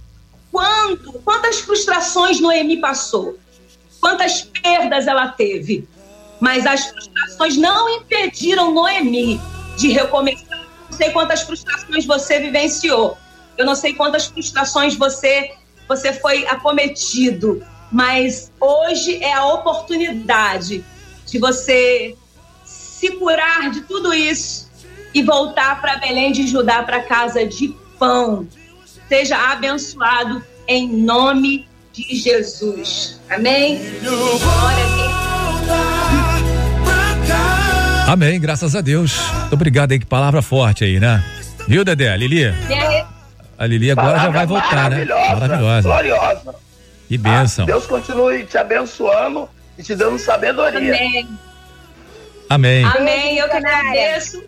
quanto, quantas frustrações Noemi passou, quantas perdas ela teve, mas as frustrações não impediram Noemi de recomeçar. Não sei quantas frustrações você vivenciou, eu não sei quantas frustrações você você foi acometido, mas hoje é a oportunidade de você se curar de tudo isso e voltar para Belém de Judá, para casa de pão. Seja abençoado em nome de Jesus. Amém? Amém, graças a Deus. Muito obrigado aí, que palavra forte aí, né? Viu, Dedé? Lili? A Lili agora palavra já vai voltar, né? Maravilhosa. Gloriosa. Que bênção. Ah, Deus continue te abençoando e te dando sabedoria. Amém. Amém. Amém. Eu que agradeço.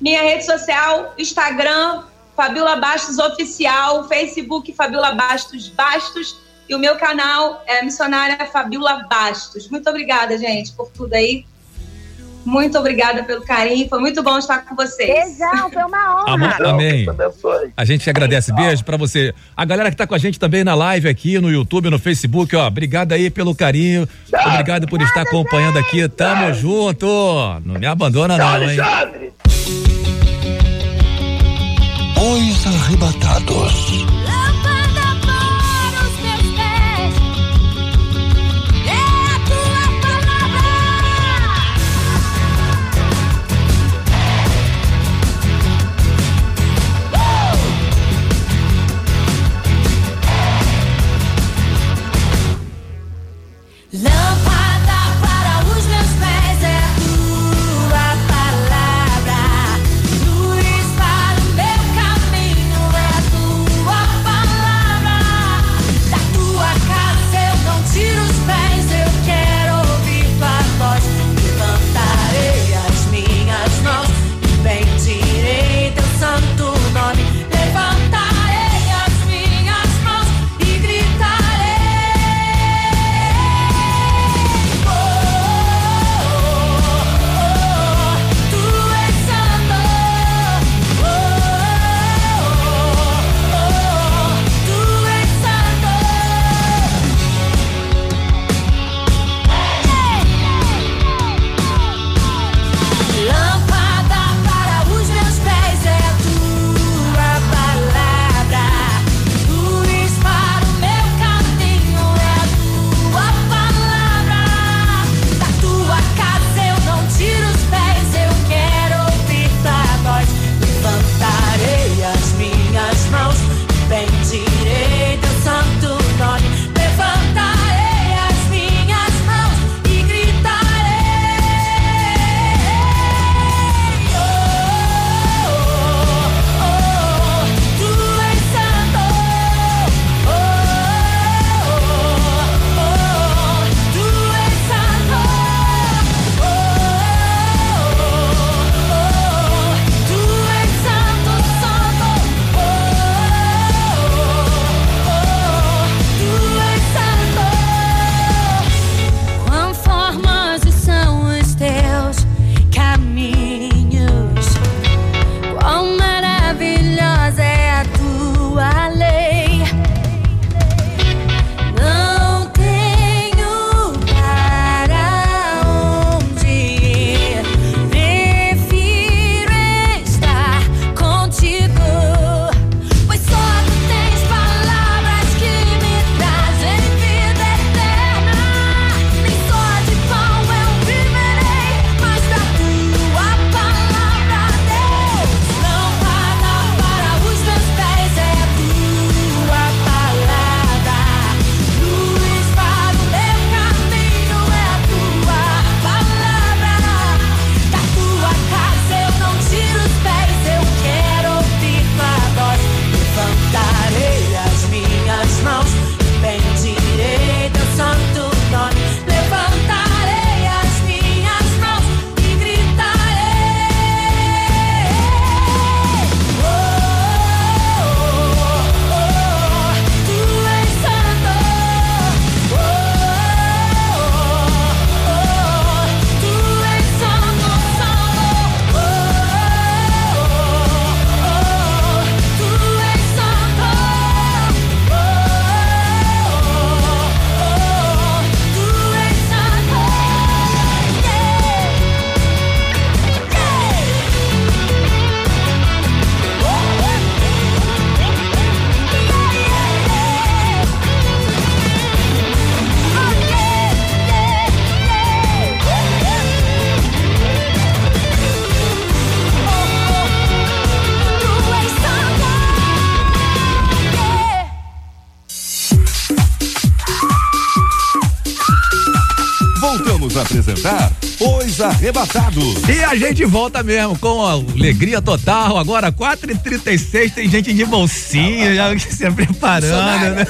Minha rede social, Instagram, Fabiola Bastos Oficial, Facebook Fabiola Bastos Bastos e o meu canal é a missionária Fabiola Bastos. Muito obrigada, gente, por tudo aí. Muito obrigada pelo carinho. Foi muito bom estar com vocês. Beijão, foi uma honra. Amém. A gente agradece. Beijo pra você. A galera que tá com a gente também na live aqui, no YouTube, no Facebook, ó. Obrigado aí pelo carinho. Obrigado por estar acompanhando aqui. Tamo junto. Não me abandona, não, hein? Os arrebatados. Os Arrebatados. E a gente volta mesmo com alegria total. Agora, 4h36, tem gente de bolsinha já se preparando, né?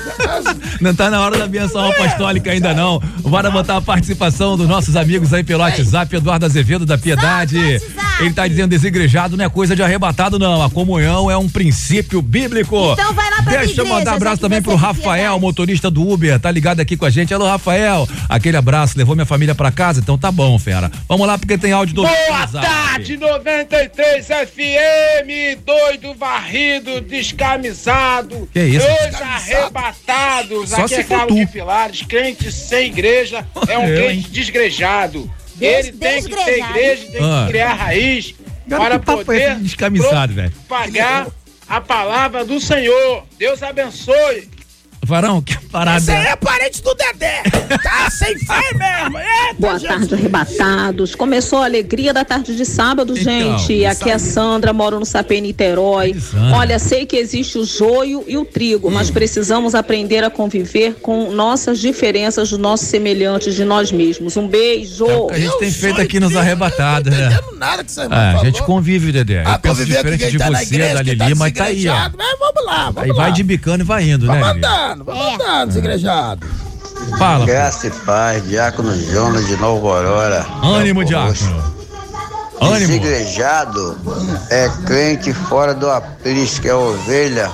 Não tá na hora da benção apostólica ainda não. Bora botar a participação dos nossos amigos aí pelo WhatsApp, Eduardo Azevedo da Piedade. Ele tá dizendo desigrejado não é coisa de arrebatado, não. A comunhão é um princípio bíblico. Então vai lá Deixa eu mandar abraço também pro Rafael, motorista do Uber, tá ligado aqui com a gente. Alô, Rafael. Aquele abraço, levou minha família pra casa? Então tá bom, fera. Vamos lá, porque tem áudio do Boa WhatsApp. tarde, 93 FM, doido, varrido, descamisado. Que isso? Dois arrebatados. Só Aqui se é for Carlos tu. de Pilares, crente sem igreja, é um Eu, crente desgrejado. Des- Ele tem que ter igreja, tem Ah. que criar raiz Cara, para é poder de descamisado, velho? pagar a palavra do Senhor. Deus abençoe. Varão, que parada. Esse aí é parente do Dedé. Tá sem fé mesmo. Eita, Boa Jesus. tarde, arrebatados. Começou a alegria da tarde de sábado, Então, gente. Aqui é a Sandra, moro no Sapê, Niterói. Sandra. Olha, sei que existe o joio e o trigo, Hum. mas precisamos aprender a conviver com nossas diferenças dos nossos semelhantes, de nós mesmos. Um beijo. É o que a gente tem feito aqui nos arrebatados, né? Nada que você Ah, a gente convive, Dedé. Eu Ah, penso conviver com diferente de tá você, igreja, da Lili, tá mas tá aí, ó. Mas vamos lá, vamos Aí lá. vai de bicando e vai indo, né, Vamos Lili? andando, vamos andando, desigrejado. Fala. Graça e paz, Diácono Jonas de Novo Aurora. Ânimo. Diácono. Ânimo. Desigrejado é crente fora do aprisco, é ovelha.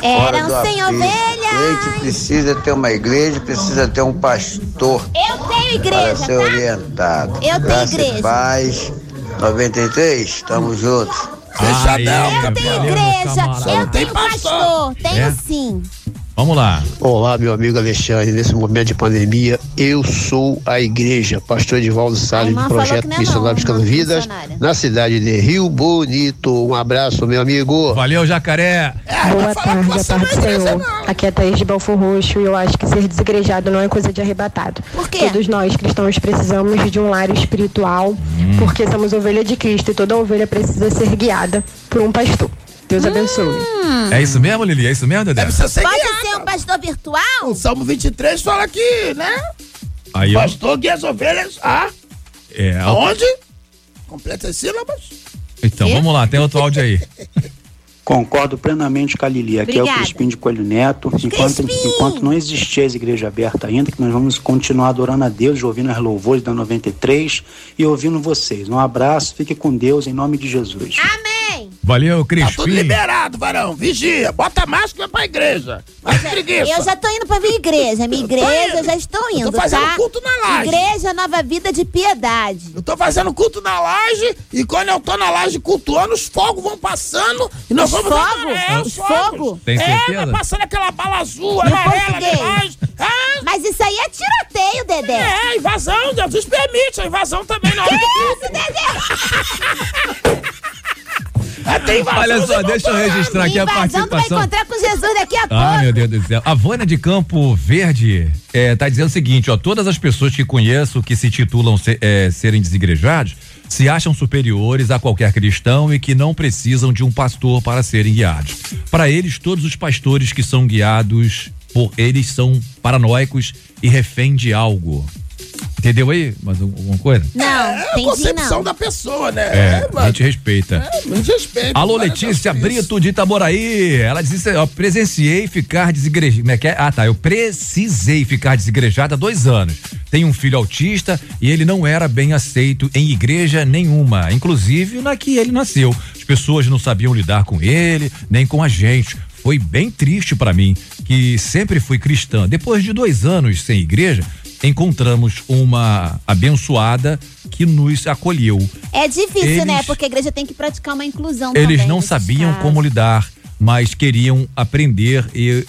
fora Eram do sem aprisco. ovelha. Crente precisa ter uma igreja, precisa ter um pastor Eu tenho igreja, para ser tá? orientado. Eu tenho Graça igreja. e paz, 93, tamo junto. Fechadão. Eu tenho igreja, eu tenho pastor, tenho É? sim. Vamos lá. Olá, meu amigo Alexandre. Nesse momento de pandemia, eu sou a igreja, pastor Edivaldo Salles, do projeto é Missionário não, Buscando Vidas, missionária. na cidade de Rio Bonito. Um abraço, meu amigo. Valeu, jacaré. Boa tarde, a tarde do Senhor. Aqui é a Thaís de Belfor Roxo e eu acho que ser desigrejado não é coisa de arrebatado. Por quê? Todos nós cristãos precisamos de um lar espiritual, porque somos ovelha de Cristo e toda ovelha precisa ser guiada por um pastor. Deus abençoe. É isso mesmo, Lili? É isso mesmo, Dedé? Pode ser um pastor virtual? O Salmo 23 fala que, né? Aí, ó. Pastor guia as ovelhas. Ah, É, ó. aonde? Completa as sílabas. Então, vamos lá, tem outro áudio aí. Concordo plenamente com a Lili. Aqui é Obrigada. o Crispim de Coelho Neto. Enquanto, enquanto não existir as igrejas abertas ainda, que nós vamos continuar adorando a Deus, ouvindo as louvores da 93 e ouvindo vocês. Um abraço, fique com Deus, em nome de Jesus. Amém. Valeu, Tá tudo liberado, varão. Vigia. Bota máscara pra igreja. Mas preguiça. Eu já tô indo pra minha igreja. Minha igreja, eu já estou indo, Eu tô fazendo tá? culto na laje. Igreja Nova Vida de Piedade. Eu tô fazendo culto na laje e quando eu tô na laje cultuando, os fogos vão passando e nós Os vamos fogos? É, os Os fogos. fogos? Tem É, certeza? vai passando aquela bala azul, o amarela, demais. Ah, Mas isso aí é tiroteio, Dedé. é, invasão, Jesus permite a invasão também na hora do culto. É, tem invasão, Olha você só, deixa eu registrar aqui a tu vai participação. encontrar com Jesus daqui a pouco. Ah, meu Deus do céu. A Vânia de Campo Verde é, tá dizendo o seguinte, ó, todas as pessoas que conheço que se titulam se- é, serem desigrejados se acham superiores a qualquer cristão e que não precisam de um pastor para serem guiados. Para eles, todos os pastores que são guiados por eles são paranoicos e refém de algo. Entendeu aí? Mais um- alguma coisa? Não, É a entendi concepção não. da pessoa, né? É, a mano. gente respeita. É, muito respeito. Alô, Letícia. Brito de Itaboraí. Ela disse: ó, presenciei ficar desigrejada. Como é que é? Ah, tá. Eu precisei ficar desigrejada há dois anos. Tenho um filho autista e ele não era bem aceito em igreja nenhuma, inclusive na que ele nasceu. As pessoas não sabiam lidar com ele, nem com a gente. Foi bem triste para mim, que sempre fui cristã. Depois de dois anos sem igreja, encontramos uma abençoada que nos acolheu. É difícil, né? Eles- Porque a igreja tem que praticar uma inclusão Eles também não nesses sabiam casos. como lidar, mas queriam aprender e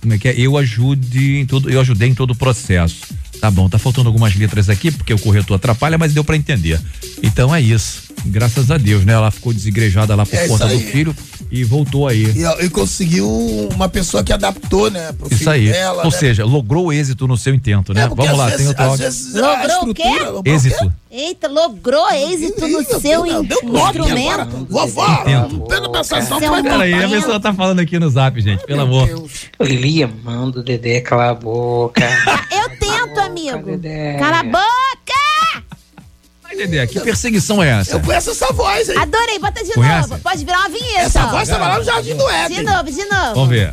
como é que é? Eu ajude em todo, eu ajudei em todo o processo. Tá bom, tá faltando algumas letras aqui porque o corretor atrapalha, mas deu para entender. Então é isso. Graças a Deus, né? Ela ficou desigrejada lá por É conta do filho e voltou aí. E, e conseguiu uma pessoa que adaptou, né? Pro Isso filho aí. Dela, Ou né? seja, logrou êxito no seu intento, né? É, Vamos lá, vezes- tem outro áudio. Logrou o quê? logrou? Êxito. Eita, logrou êxito no seu agora. instrumento. Vovó, Intento. pela pensação Seu vai Peraí, a pessoa tá falando aqui no zap, gente, pelo amor. Lilia, manda o Dedé calar a boca. Eu amigo. Cala a boca! Dedé, que perseguição é essa? Eu conheço essa voz, hein? Adorei, bota de Conhece? novo. Pode virar uma vinheta. Essa ó. voz tava lá no Jardim do Éden. De novo, de novo. Vamos ver.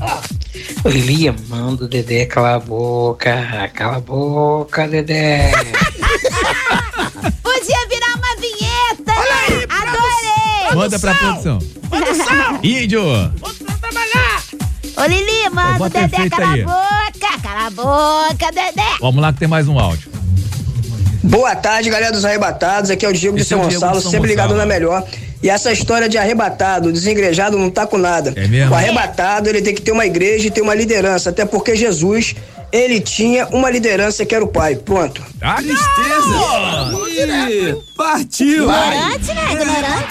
Ô, Lilia, manda o Dedé calar a boca. Cala a boca, Dedé. Podia virar uma vinheta. Olha aí, Adorei. Manda pra produção. Índio. Ô, Lili, manda o Bota Dedé cala aí. a boca. Cala a boca, Dedé. Vamos lá que tem mais um áudio. Boa tarde, galera dos arrebatados. Aqui é o Diego de Esse São é Diego Gonçalo, de São sempre ligado na melhor. E essa história de arrebatado, desengrejado, não tá com nada. É mesmo? O arrebatado, ele tem que ter uma igreja e ter uma liderança, até porque Jesus, ele tinha uma liderança que era o pai. Pronto. Ah, Ih, Partiu! Ignorante, né? Ignorante.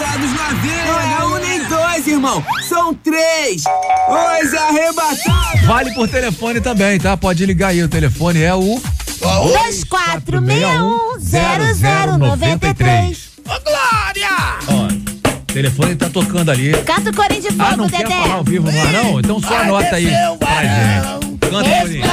Não dois, irmão. São três. Os arrebatados. Vale por telefone também, tá? Pode ligar aí. O telefone é o 2461-0093. Ô, Glória! Ó, o telefone tá tocando ali. Canta o corinho de fogo, Ah, não Dedé. quer falar ao vivo ar, não? Então só Vai anota aí varão. gente. Canta, Corinho.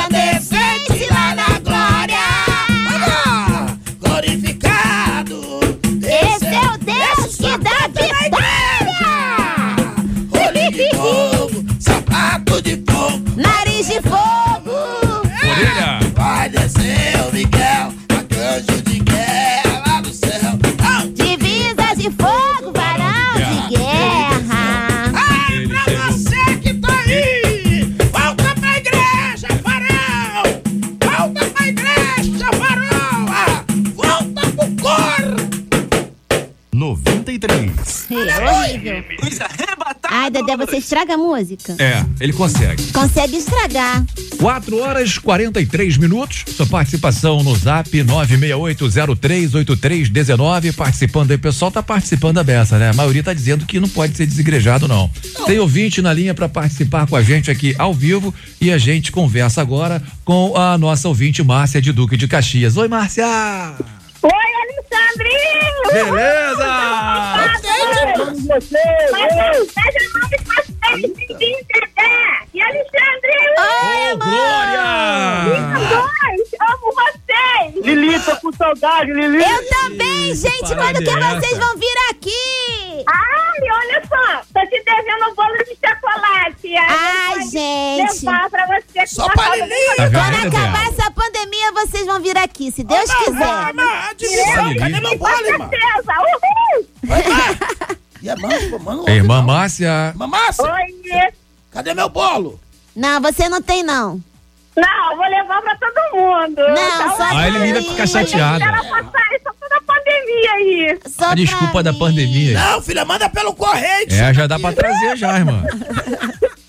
É horrível. Ai, Dedé, você estraga a música. É, ele consegue. Consegue estragar. 4 horas e 43 minutos. Sua participação no zap 968038319. Participando aí, o pessoal tá participando da beça, né? A maioria tá dizendo que não pode ser desigrejado, não. Tem ouvinte na linha para participar com a gente aqui ao vivo e a gente conversa agora com a nossa ouvinte Márcia de Duque de Caxias. Oi, Márcia! Oi, Alexandrinho! Beleza! Mas seja nome pastéis, bem-vindo, Dedé! E Alexandrinho! Ô, Glória! Dois, amo vocês! Lili, tô com saudade, Lili. Eu também, gente. Quando que é essa? vocês vão vir aqui? Ai, olha só, tô te devendo um bolo de chocolate. Ai, eu gente. Levar pra você Só pra Lili. Tá Quando acabar essa pandemia, vocês vão vir aqui, se Deus quiser. Admissão, cadê meu bolo, Com irmão? certeza, uhul! E é mano, mano. É, Irmã Márcia. Mamassa, Oi! cadê meu bolo? Não, você não tem, não. Não, vou levar pra todo mundo. Não, só Ah, ele vai ficar chateado. Ela passar isso toda a pandemia aí. Só A desculpa da pandemia. Não, filha, manda pelo correio. É, já dá pra trazer já, irmã.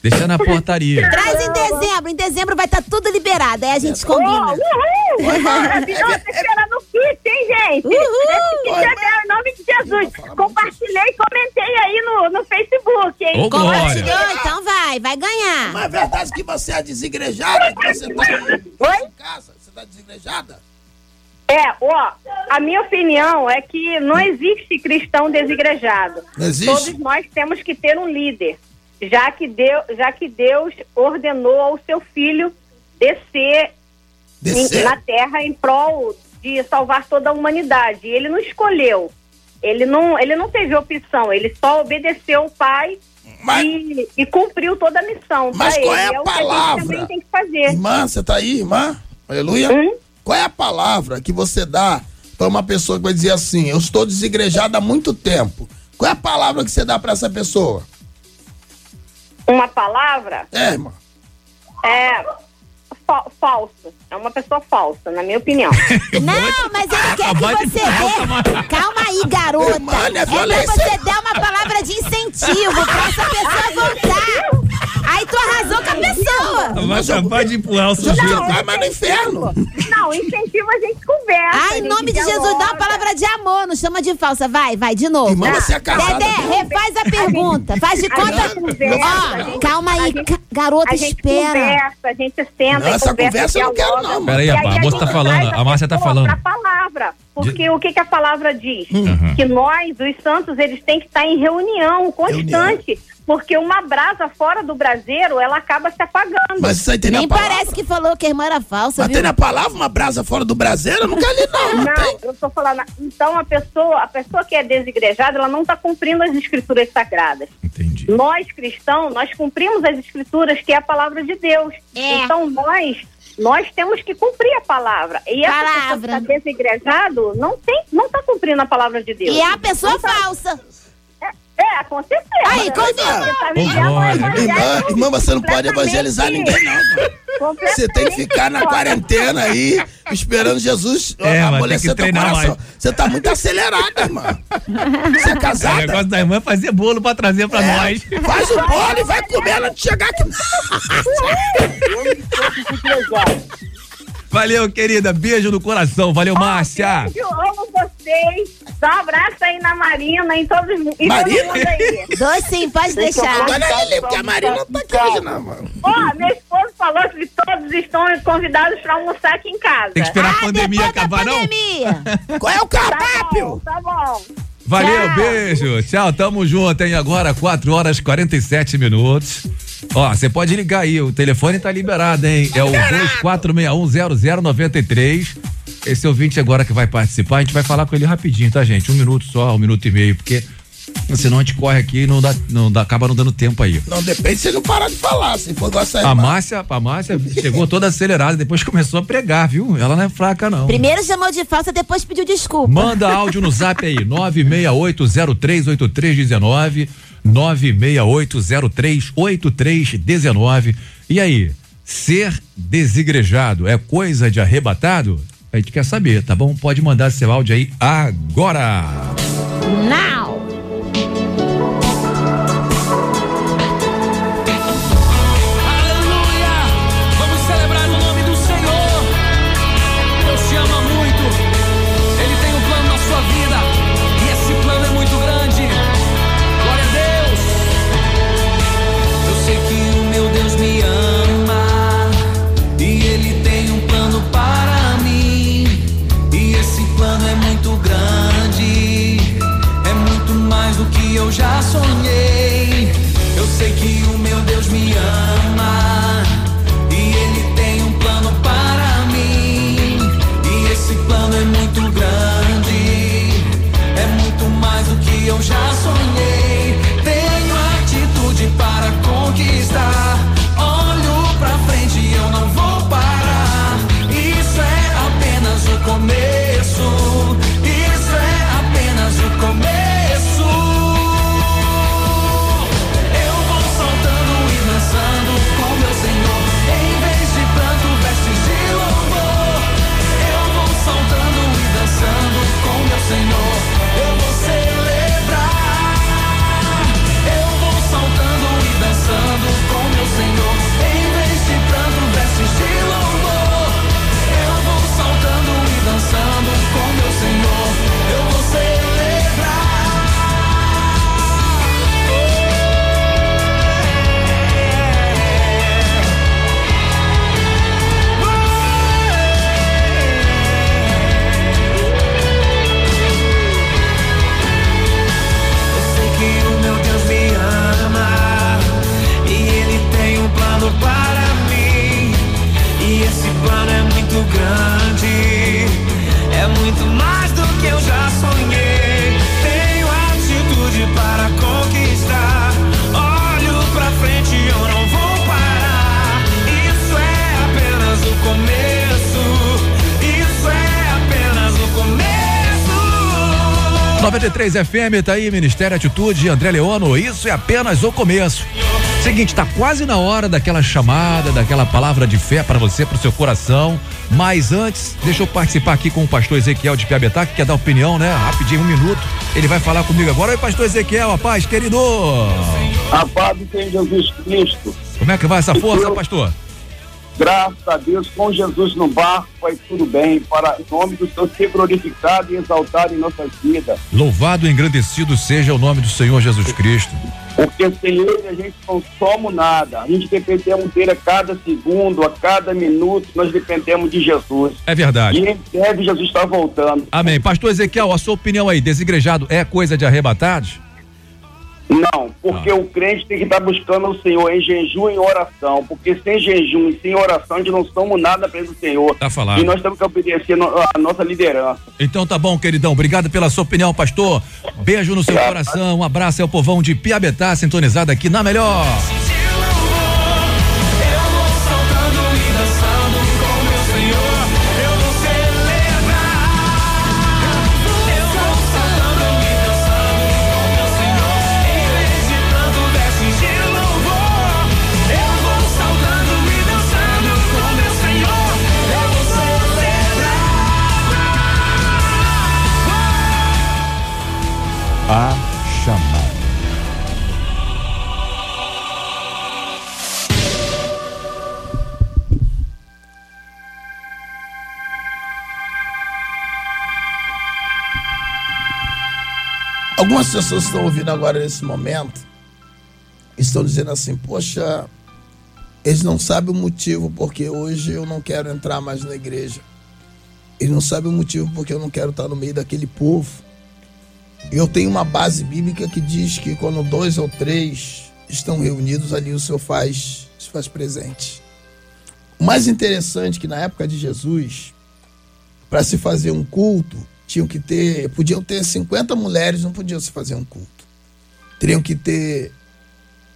Deixa na portaria. Traz em dezembro. Em dezembro vai estar tudo liberado. Aí a gente Oh, combina. uhul! Maravilhoso, esperando o kit, hein, gente? Uhul! Esse kit é meu, em nome de Jesus. Compartilhei, comentei aí no, no Facebook, hein? Ô, Glória. Compartilhou? Então vai, vai ganhar. Não é verdade que você é desigrejada? Que você tá Oi? em casa? Você tá desigrejada? É, ó, a minha opinião é que não existe cristão desigrejado. Não existe? Todos nós temos que ter um líder, já que Deus, já que Deus ordenou ao seu filho descer, Descer? em- na terra em prol de salvar toda a humanidade. Ele não escolheu. Ele não, ele não teve opção, ele só obedeceu o pai Mas- e, e cumpriu toda a missão. Mas pra qual ele. é a o que a gente palavra? tem que fazer. Irmã, você tá aí, irmã? Aleluia. Hum? Qual é a palavra que você dá pra uma pessoa que vai dizer assim, eu estou desigrejada há muito tempo? Qual é a palavra que você dá pra essa pessoa? Uma palavra É, irmã. é fa- falso. É uma pessoa falsa, na minha opinião. Não, mas ele quer que você dê. Calma aí, garota. Mano, é pra violência. você dar uma palavra de incentivo pra essa pessoa voltar. Aí tu arrasou com a pessoa. Vai acabar de empurrar o sujeito. vai mais no inferno. Não, incentivo a gente conversa. Ai, em nome de Jesus, dá uma palavra de amor, não chama de falsa. Vai, vai, de novo. Irmã, você é casada, Dedé, refaz a pergunta. Faz de A gente conta. Ó, calma aí, garota, A gente espera. conversa, a gente senta Não, essa conversa. conversa eu não quero, não. Peraí, rapaz, a moça tá falando, a Márcia tá falando. Pra palavra, porque o que, que a palavra diz? Uhum. Que nós, os santos, eles têm que estar em reunião constante. Porque uma brasa fora do braseiro, ela acaba se apagando. Mas isso aí tem na Nem palavra. parece que falou que a irmã era falsa, Mas viu? tem na palavra uma brasa fora do braseiro? Eu nunca li, não. Não, tem. eu tô falando. Então a pessoa, a pessoa que é desigrejada, ela não está cumprindo as escrituras sagradas. Entendi. Nós cristãos, nós cumprimos as escrituras que é a palavra de Deus. Então nós nós temos que cumprir a palavra. E essa pessoa que está desigrejado não tem, não está cumprindo a palavra de Deus. E é a pessoa tá- falsa. É, com certeza. Aí, evangelho Irmã, irmã, você não pode evangelizar ninguém, não. Você tem que ficar na quarentena aí, esperando Jesus É, amolecer teu treinar coração. mais. Você tá muito acelerada, irmã. Você é O casada? negócio da irmã é fazer bolo pra trazer pra É, nós. Faz o bolo e vai comer ela de chegar aqui. Valeu, querida. Beijo no coração. Valeu, Márcia. Eu amo vocês. Dá um abraço aí na Marina e todos e Marina? todo mundo aí. Dou sim, pode deixar. Olha ele, porque a Marina não tá aqui hoje, não, mano. Ó, meu esposo falou que todos estão convidados para almoçar aqui em casa. Tem que esperar a pandemia acabar, não? Qual é o cardápio? Tá bom. Valeu, beijo. Tchau, tamo junto, hein? Agora 4 horas e 47 minutos. Ó, você pode ligar aí, o telefone tá liberado, hein? É o 24610093. Esse ouvinte agora que vai participar, a gente vai falar com ele rapidinho, tá, gente? Um minuto só, um minuto e meio, porque senão a gente corre aqui e não dá, não dá, acaba não dando tempo aí. Não, depende se não parar de falar. Se for gostar A Márcia, a Márcia chegou toda acelerada, depois começou a pregar, viu? Ela não é fraca, não. Primeiro chamou de falsa, depois pediu desculpa. Manda áudio no zap aí, 968038319, 968038319. E aí, ser desigrejado é coisa de arrebatado? A gente quer saber, tá bom? Pode mandar seu áudio aí agora. Now! Muito grande, é muito mais do que eu já sonhei. Tenho atitude para conquistar. Olho pra frente, eu não vou parar. Isso é apenas o começo. Isso é apenas o começo. 93 FM, tá aí, Ministério Atitude, André Leono, isso é apenas o começo. Seguinte, tá quase na hora daquela chamada, daquela palavra de fé para você, pro seu coração. Mas antes, deixa eu participar aqui com o pastor Ezequiel de Piabetá, que quer dar opinião, né? Rapidinho, um minuto. Ele vai falar comigo agora. Oi, pastor Ezequiel, a paz, querido. A paz do Senhor Jesus Cristo. Como é que vai essa força, pastor? Graças a Deus, com Jesus no barco, vai tudo bem. Para o nome do Senhor ser glorificado e exaltado em nossas vidas. Louvado e engrandecido seja o nome do Senhor Jesus Cristo. Porque sem ele a gente não somos nada. A gente dependemos dele a cada segundo, a cada minuto, nós dependemos de Jesus. É verdade. E em breve Jesus está voltando. Amém. Pastor Ezequiel, a sua opinião aí, desigrejado é coisa de arrebatados? Não, porque o crente tem que estar buscando o Senhor em jejum e em oração. Porque sem jejum e sem oração, a gente não somos nada perto do Senhor. Tá falado. E nós temos que obedecer a nossa liderança. Então tá bom, queridão. Obrigado pela sua opinião, pastor. Beijo no seu coração. Um abraço ao povão de Piabetá, sintonizado aqui na melhor. A chamada. Algumas pessoas estão ouvindo agora nesse momento, estão dizendo assim, poxa, eles não sabem o motivo porque hoje eu não quero entrar mais na igreja. Eles não sabem o motivo porque eu não quero estar no meio daquele povo. Eu tenho uma base bíblica que diz que quando dois ou três estão reunidos, ali o Senhor faz, se faz presente. O mais interessante é que na época de Jesus, para se fazer um culto, tinham que ter, podiam ter 50 mulheres, não podiam se fazer um culto. Teriam que ter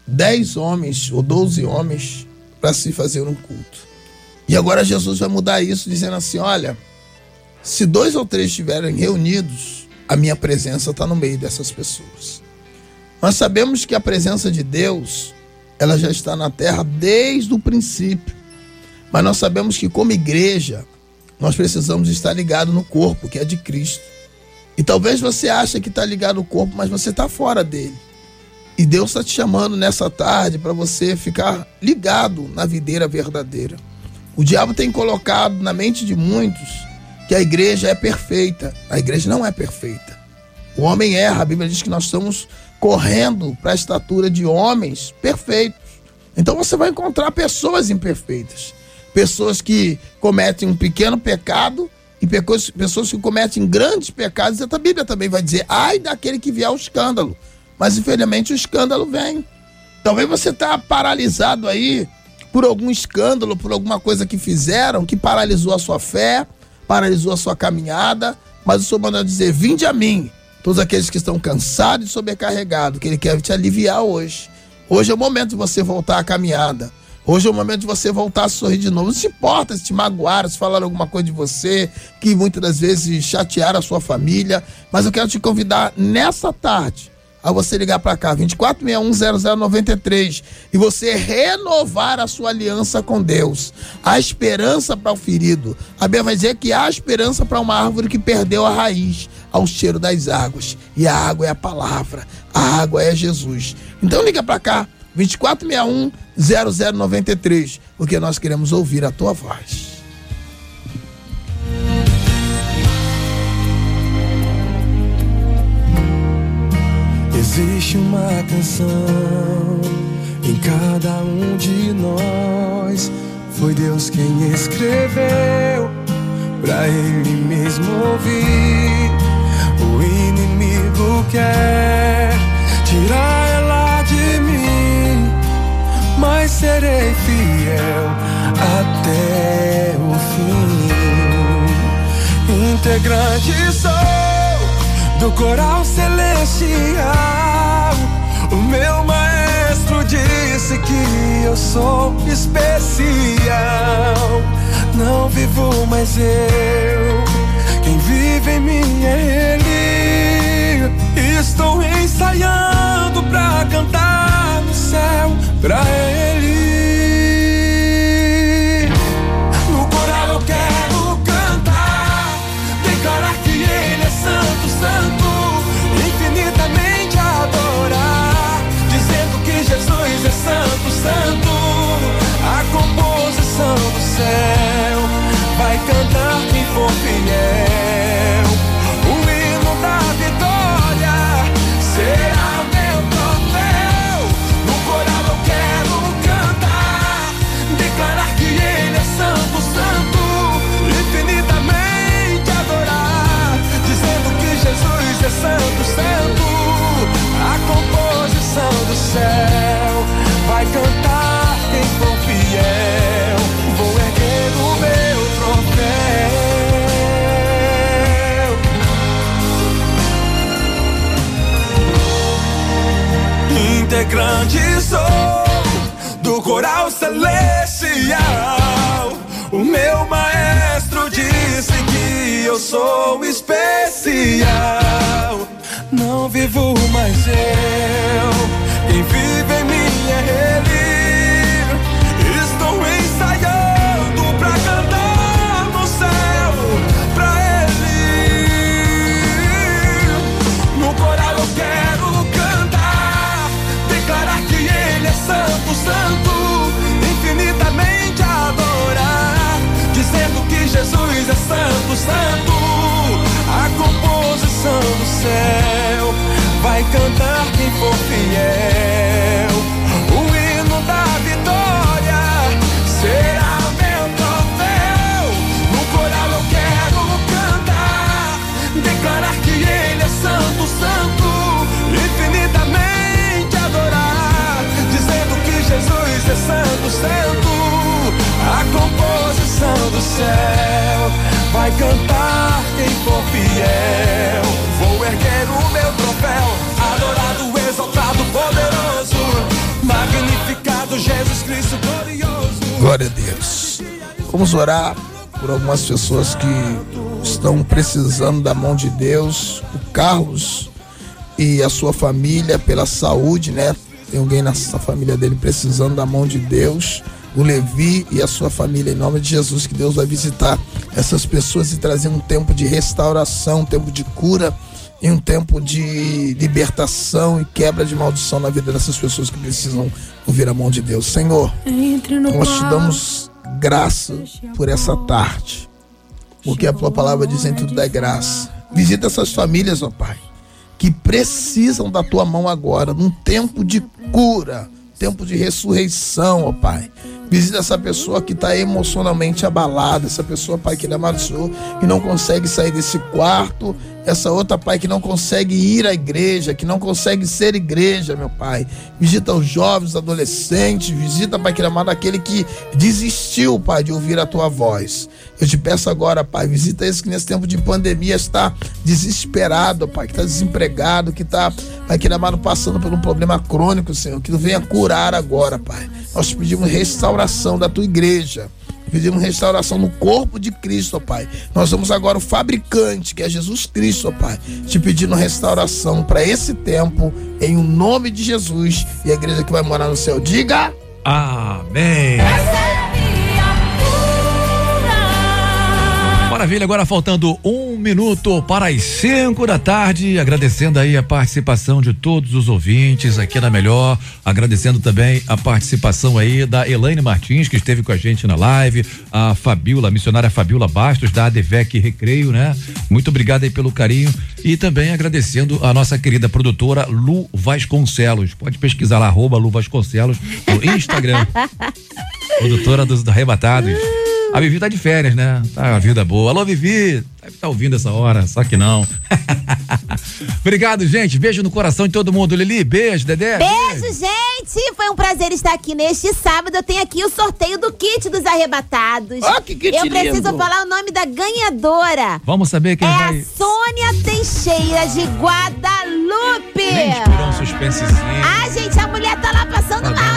10 homens ou 12 homens para se fazer um culto. E agora Jesus vai mudar isso, dizendo assim: olha, se dois ou três estiverem reunidos, a minha presença está no meio dessas pessoas. Nós sabemos que a presença de Deus, ela já está na terra desde o princípio. Mas nós sabemos que como igreja, nós precisamos estar ligado no corpo, que é de Cristo. E talvez você ache que está ligado no corpo, mas você está fora dele. E Deus está te chamando nessa tarde para você ficar ligado na videira verdadeira. O diabo tem colocado na mente de muitos que a igreja é perfeita. A igreja não é perfeita. O homem erra. A Bíblia diz que nós estamos correndo para a estatura de homens perfeitos. Então você vai encontrar pessoas imperfeitas. Pessoas que cometem um pequeno pecado e pessoas que cometem grandes pecados. E a Bíblia também vai dizer: ai daquele que vier o escândalo. Mas infelizmente o escândalo vem. Talvez você está paralisado aí por algum escândalo, por alguma coisa que fizeram que paralisou a sua fé, paralisou a sua caminhada. Mas o Senhor manda dizer: Vinde a mim, todos aqueles que estão cansados e sobrecarregados, que Ele quer te aliviar hoje. Hoje é o momento de você voltar à caminhada. Hoje é o momento de você voltar a sorrir de novo. Não se importa se te magoaram, se falaram alguma coisa de você, que muitas das vezes chatearam a sua família. Mas eu quero te convidar nessa tarde a você ligar para cá, 24610093, e você renovar a sua aliança com Deus. Há esperança para o ferido. A Bíblia vai dizer que há esperança para uma árvore que perdeu a raiz ao cheiro das águas. E a água é a palavra, a água é Jesus. Então liga para cá, 24610093, porque nós queremos ouvir a tua voz. Existe uma canção em cada um de nós. Foi Deus quem escreveu pra Ele mesmo ouvir. O inimigo quer tirar ela de mim, mas serei fiel até o fim. Integrante sou do coral celestial. O meu maestro disse que eu sou especial. Não vivo mais eu, quem vive em mim é Ele. Estou ensaiando pra cantar no céu pra Ele. santo, santo. A composição do céu vai cantar em for fiel. O hino da vitória será o meu troféu. No coral eu quero cantar, declarar que Ele é santo, santo. Infinitamente adorar, dizendo que Jesus é santo, santo. A composição do céu vai cantar quem for fiel. Vou erguer o meu troféu. Integrante sou do coral celestial. O meu maestro disse que eu sou especial. Não vivo mais eu, quem vive em mim santo. A composição do céu vai cantar quem for fiel. Santo, santo. A composição do céu vai cantar quem for fiel. Vou erguer o meu troféu, adorado, exaltado, poderoso, magnificado Jesus Cristo glorioso. Glória a Deus. Vamos orar por algumas pessoas que estão precisando da mão de Deus. O Carlos e a sua família pela saúde, né? Tem alguém nessa família dele precisando da mão de Deus. O Levi e a sua família, em nome de Jesus, que Deus vai visitar essas pessoas e trazer um tempo de restauração, um tempo de cura e um tempo de libertação e quebra de maldição na vida dessas pessoas que precisam ouvir a mão de Deus. Senhor, nós te damos graça por essa tarde, porque a tua palavra diz em tudo da graça. Visita essas famílias, ó Pai, que precisam da tua mão agora, num tempo de cura, tempo de ressurreição, ó Pai. Visita essa pessoa que está emocionalmente abalada, essa pessoa, Pai, que ele amado Senhor, que não consegue sair desse quarto, essa outra, Pai, que não consegue ir à igreja, que não consegue ser igreja, meu Pai. Visita os jovens, adolescentes, visita, Pai, que amado, aquele que desistiu, Pai, de ouvir a tua voz. Eu te peço agora, Pai, visita esse que nesse tempo de pandemia está desesperado, Pai, que está desempregado, que está, Pai, que amado, passando por um problema crônico, Senhor, que tu venha curar agora, Pai. Nós pedimos restauração da tua igreja. Pedimos restauração no corpo de Cristo, ó Pai. Nós somos agora o fabricante, que é Jesus Cristo, ó Pai. Te pedindo restauração para esse tempo, em o nome de Jesus. E a igreja que vai morar no céu, diga. Amém. Maravilha, agora faltando um minuto para as cinco da tarde, agradecendo aí a participação de todos os ouvintes aqui na Melhor, agradecendo também a participação aí da Elaine Martins, que esteve com a gente na live, a Fabiola, a missionária Fabiola Bastos, da ADVEC Recreio, né? Muito obrigado aí pelo carinho. E também agradecendo a nossa querida produtora Lu Vasconcelos, pode pesquisar lá, arroba Lu Vasconcelos no Instagram, produtora dos arrebatados. A Vivi tá de férias, né? Tá a vida boa. Alô, Vivi. Deve estar ouvindo essa hora, só que não. Obrigado, gente. Beijo no coração de todo mundo. Lili, beijo, Dedé. Beijo, gente! Foi um prazer estar aqui neste sábado. Eu tenho aqui o sorteio do kit dos arrebatados. Ó, que kit Eu preciso lindo. falar o nome da ganhadora. Vamos saber quem é vai. a Sônia Teixeira de Guadalupe. Gente, por um suspensezinho. Ah, gente, a mulher tá lá passando mal,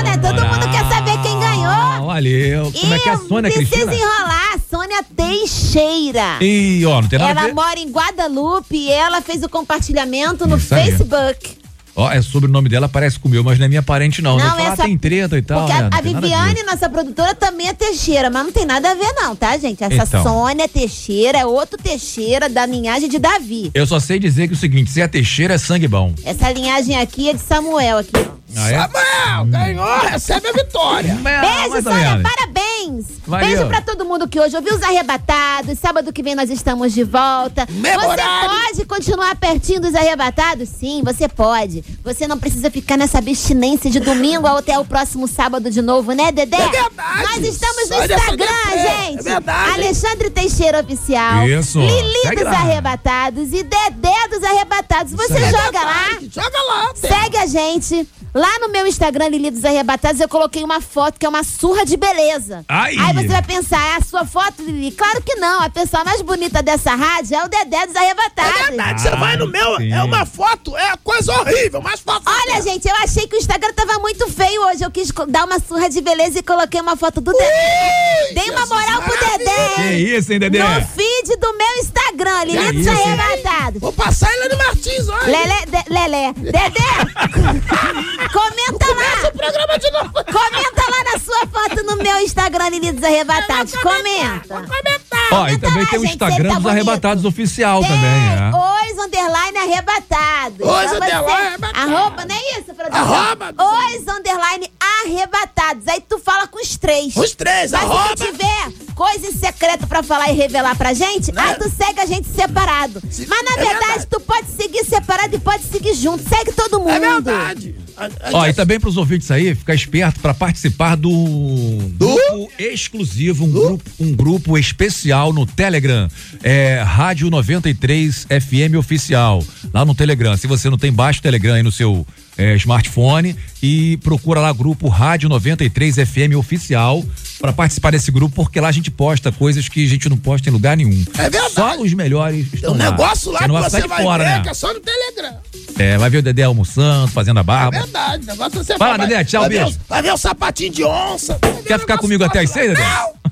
ganhou. Valeu. Como é que é a Sônia Precisa Cristina? enrolar. Sônia Teixeira. Ih, ó, não tem nada a Ela ver. mora em Guadalupe e ela fez o compartilhamento no Isso aí. Facebook. Ó, é sobre o nome dela, parece com o meu, mas não é minha parente, não. Não, Não, falar, essa- tem treta e tal. Porque né? a, Não a tem nada a ver. Viviane, nossa produtora, também é Teixeira, mas não tem nada a ver, não, tá, gente? Essa Então. Sônia Teixeira é outro Teixeira da linhagem de Davi. Eu só sei dizer que o seguinte: se é Teixeira, é sangue bom. Essa linhagem aqui é de Samuel aqui. ó. Ah, é? Samuel, ganhou, recebe a vitória. Beijo, Sônia, parabéns. Valeu. Beijo pra todo mundo que hoje ouviu os arrebatados. Sábado que vem nós estamos de volta. Você pode continuar pertinho dos arrebatados? Sim, você pode. Você não precisa ficar nessa abstinência de domingo até o próximo sábado de novo, né, Dedé? É verdade. Nós estamos no Sônia Instagram, Sônia gente. É verdade. Alexandre Teixeira Oficial. Isso. Lili Segue dos lá. Arrebatados e Dedé dos Arrebatados. Você É joga lá. Joga lá. Segue a gente. Lá no meu Instagram, Lili dos Arrebatados, eu coloquei uma foto que é uma surra de beleza. Ai. Aí você vai pensar, é a sua foto, Lili? Claro que não. A pessoa mais bonita dessa rádio é o Dedé dos Arrebatados. É verdade, você vai no meu, é uma foto, é coisa horrível, mas foto. Olha, gente, eu achei que o Instagram tava muito feio hoje. Eu quis dar uma surra de beleza e coloquei uma foto do Dedé. Dei uma moral pro Dedé. Que isso, hein, Dedé? No feed do meu Instagram, Lili dos? Arrebatados. Vou passar ele no Martins, olha. Lelé, de, Lelé. Dedé, comenta lá. o programa de novo. Comenta lá na sua foto no meu Instagram, Lili dos Arrebatados. Comenta. Ó, e também tem o gente, Instagram sempre tá dos bonito. arrebatados oficial também, é. Ois underline arrebatados. Ois Pra underline arrebatados. Arroba, não é isso, produção? Arroba. Ois underline arrebatados. Aí tu fala com os três. Os três, Mas arroba. se tu tiver coisa em secreto pra falar e revelar pra gente, aí tu segue a gente separado. Mas na é verdade, tu pode seguir separado e pode seguir junto. Segue todo mundo. É verdade. Ó, e também pros ouvintes aí, ficar esperto pra participar do, grupo exclusivo, um grupo, um grupo especial no Telegram, é Rádio 93 FM Oficial, lá no Telegram. Se você não tem, baixa o Telegram aí no seu é, smartphone e procura lá grupo Rádio 93 FM Oficial pra participar desse grupo, porque lá a gente posta coisas que a gente não posta em lugar nenhum. É verdade. Só os melhores Tem estão um lá. negócio lá Você não que vai você vai fora, ver né? que é só no Telegram. É, vai ver o Dedé almoçando, fazendo a barba. É verdade, o negócio você Fala, vai- Dedé, tchau, vai ver beijo. o- Vai ver o sapatinho de onça. Quer ficar comigo até as seis, Dedé?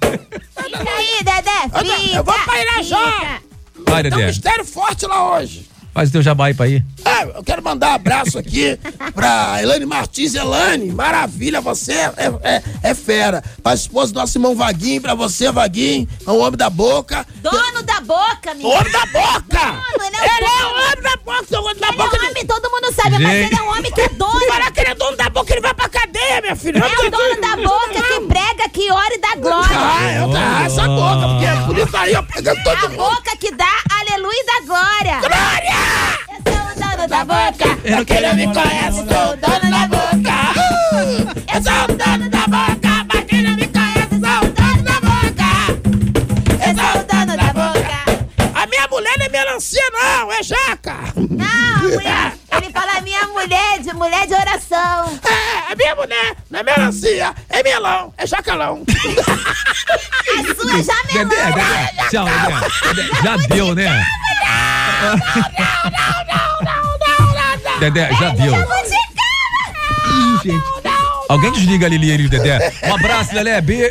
Fica aí, Dedé. Fica. Eu vou pra Irajá. Vai, Tem um Dedé. mistério forte lá hoje. Faz o teu jabá aí pra ir. É, eu quero mandar um abraço aqui pra Elane Martins. Elane, maravilha, você é, é, é fera. Pra esposa do nosso irmão Vaguinho, pra você, Vaguinho, é um homem da boca. Dono da boca, menino. Homem da boca! Dono, ele é, Ele o é homem da boca, seu homem da Ele boca. é um homem, todo mundo sabe, mas Gente. ele é um homem que é dono. Falar que ele é dono da boca, ele vai pra cadeia, minha filha. É o dono da boca que prega, que ora e dá glória. Ah, eu tá essa boca, porque é por isso aí, ó, pegando É todo a mundo. boca que dá aleluia e dá glória. Glória! Eu sou o dono da boca. Pra quem não me conhece, sou o dono da boca. Eu sou o dono da boca. Pra quem não me conhece, sou o dono da boca. Eu sou o dono da boca. A minha mulher não é melancia, não, é jaca. Não, mulher. Ele fala minha mulher, de mulher de oração. É, a minha mulher não é melancia, é melão, é jacalão. A sua é jamelão. Dedé, Dedé. Tchau, Dedé. Já deu, né? Dedé, já deu. Ih, gente. Alguém desliga a Lili e o Dedé. Um abraço, Lelé. Beijo.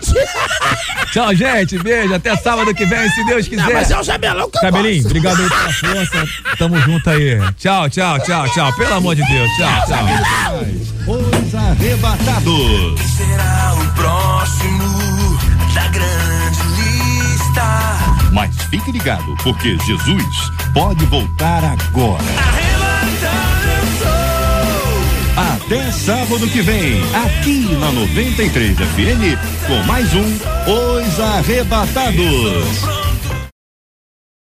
Tchau, gente. Beijo. Até sábado que vem, se Deus quiser. Não, mas é o jamelão que eu Cabelinho, gosto. obrigado aí pela força. Tamo junto aí. Tchau, tchau, tchau, tchau. Pelo amor de Deus. Tchau, tchau. Os arrebatados. Será o próximo da grande lista. Mas fique ligado, porque Jesus pode voltar agora. Até sábado que vem, aqui na 93 FM, com mais um Os Arrebatados.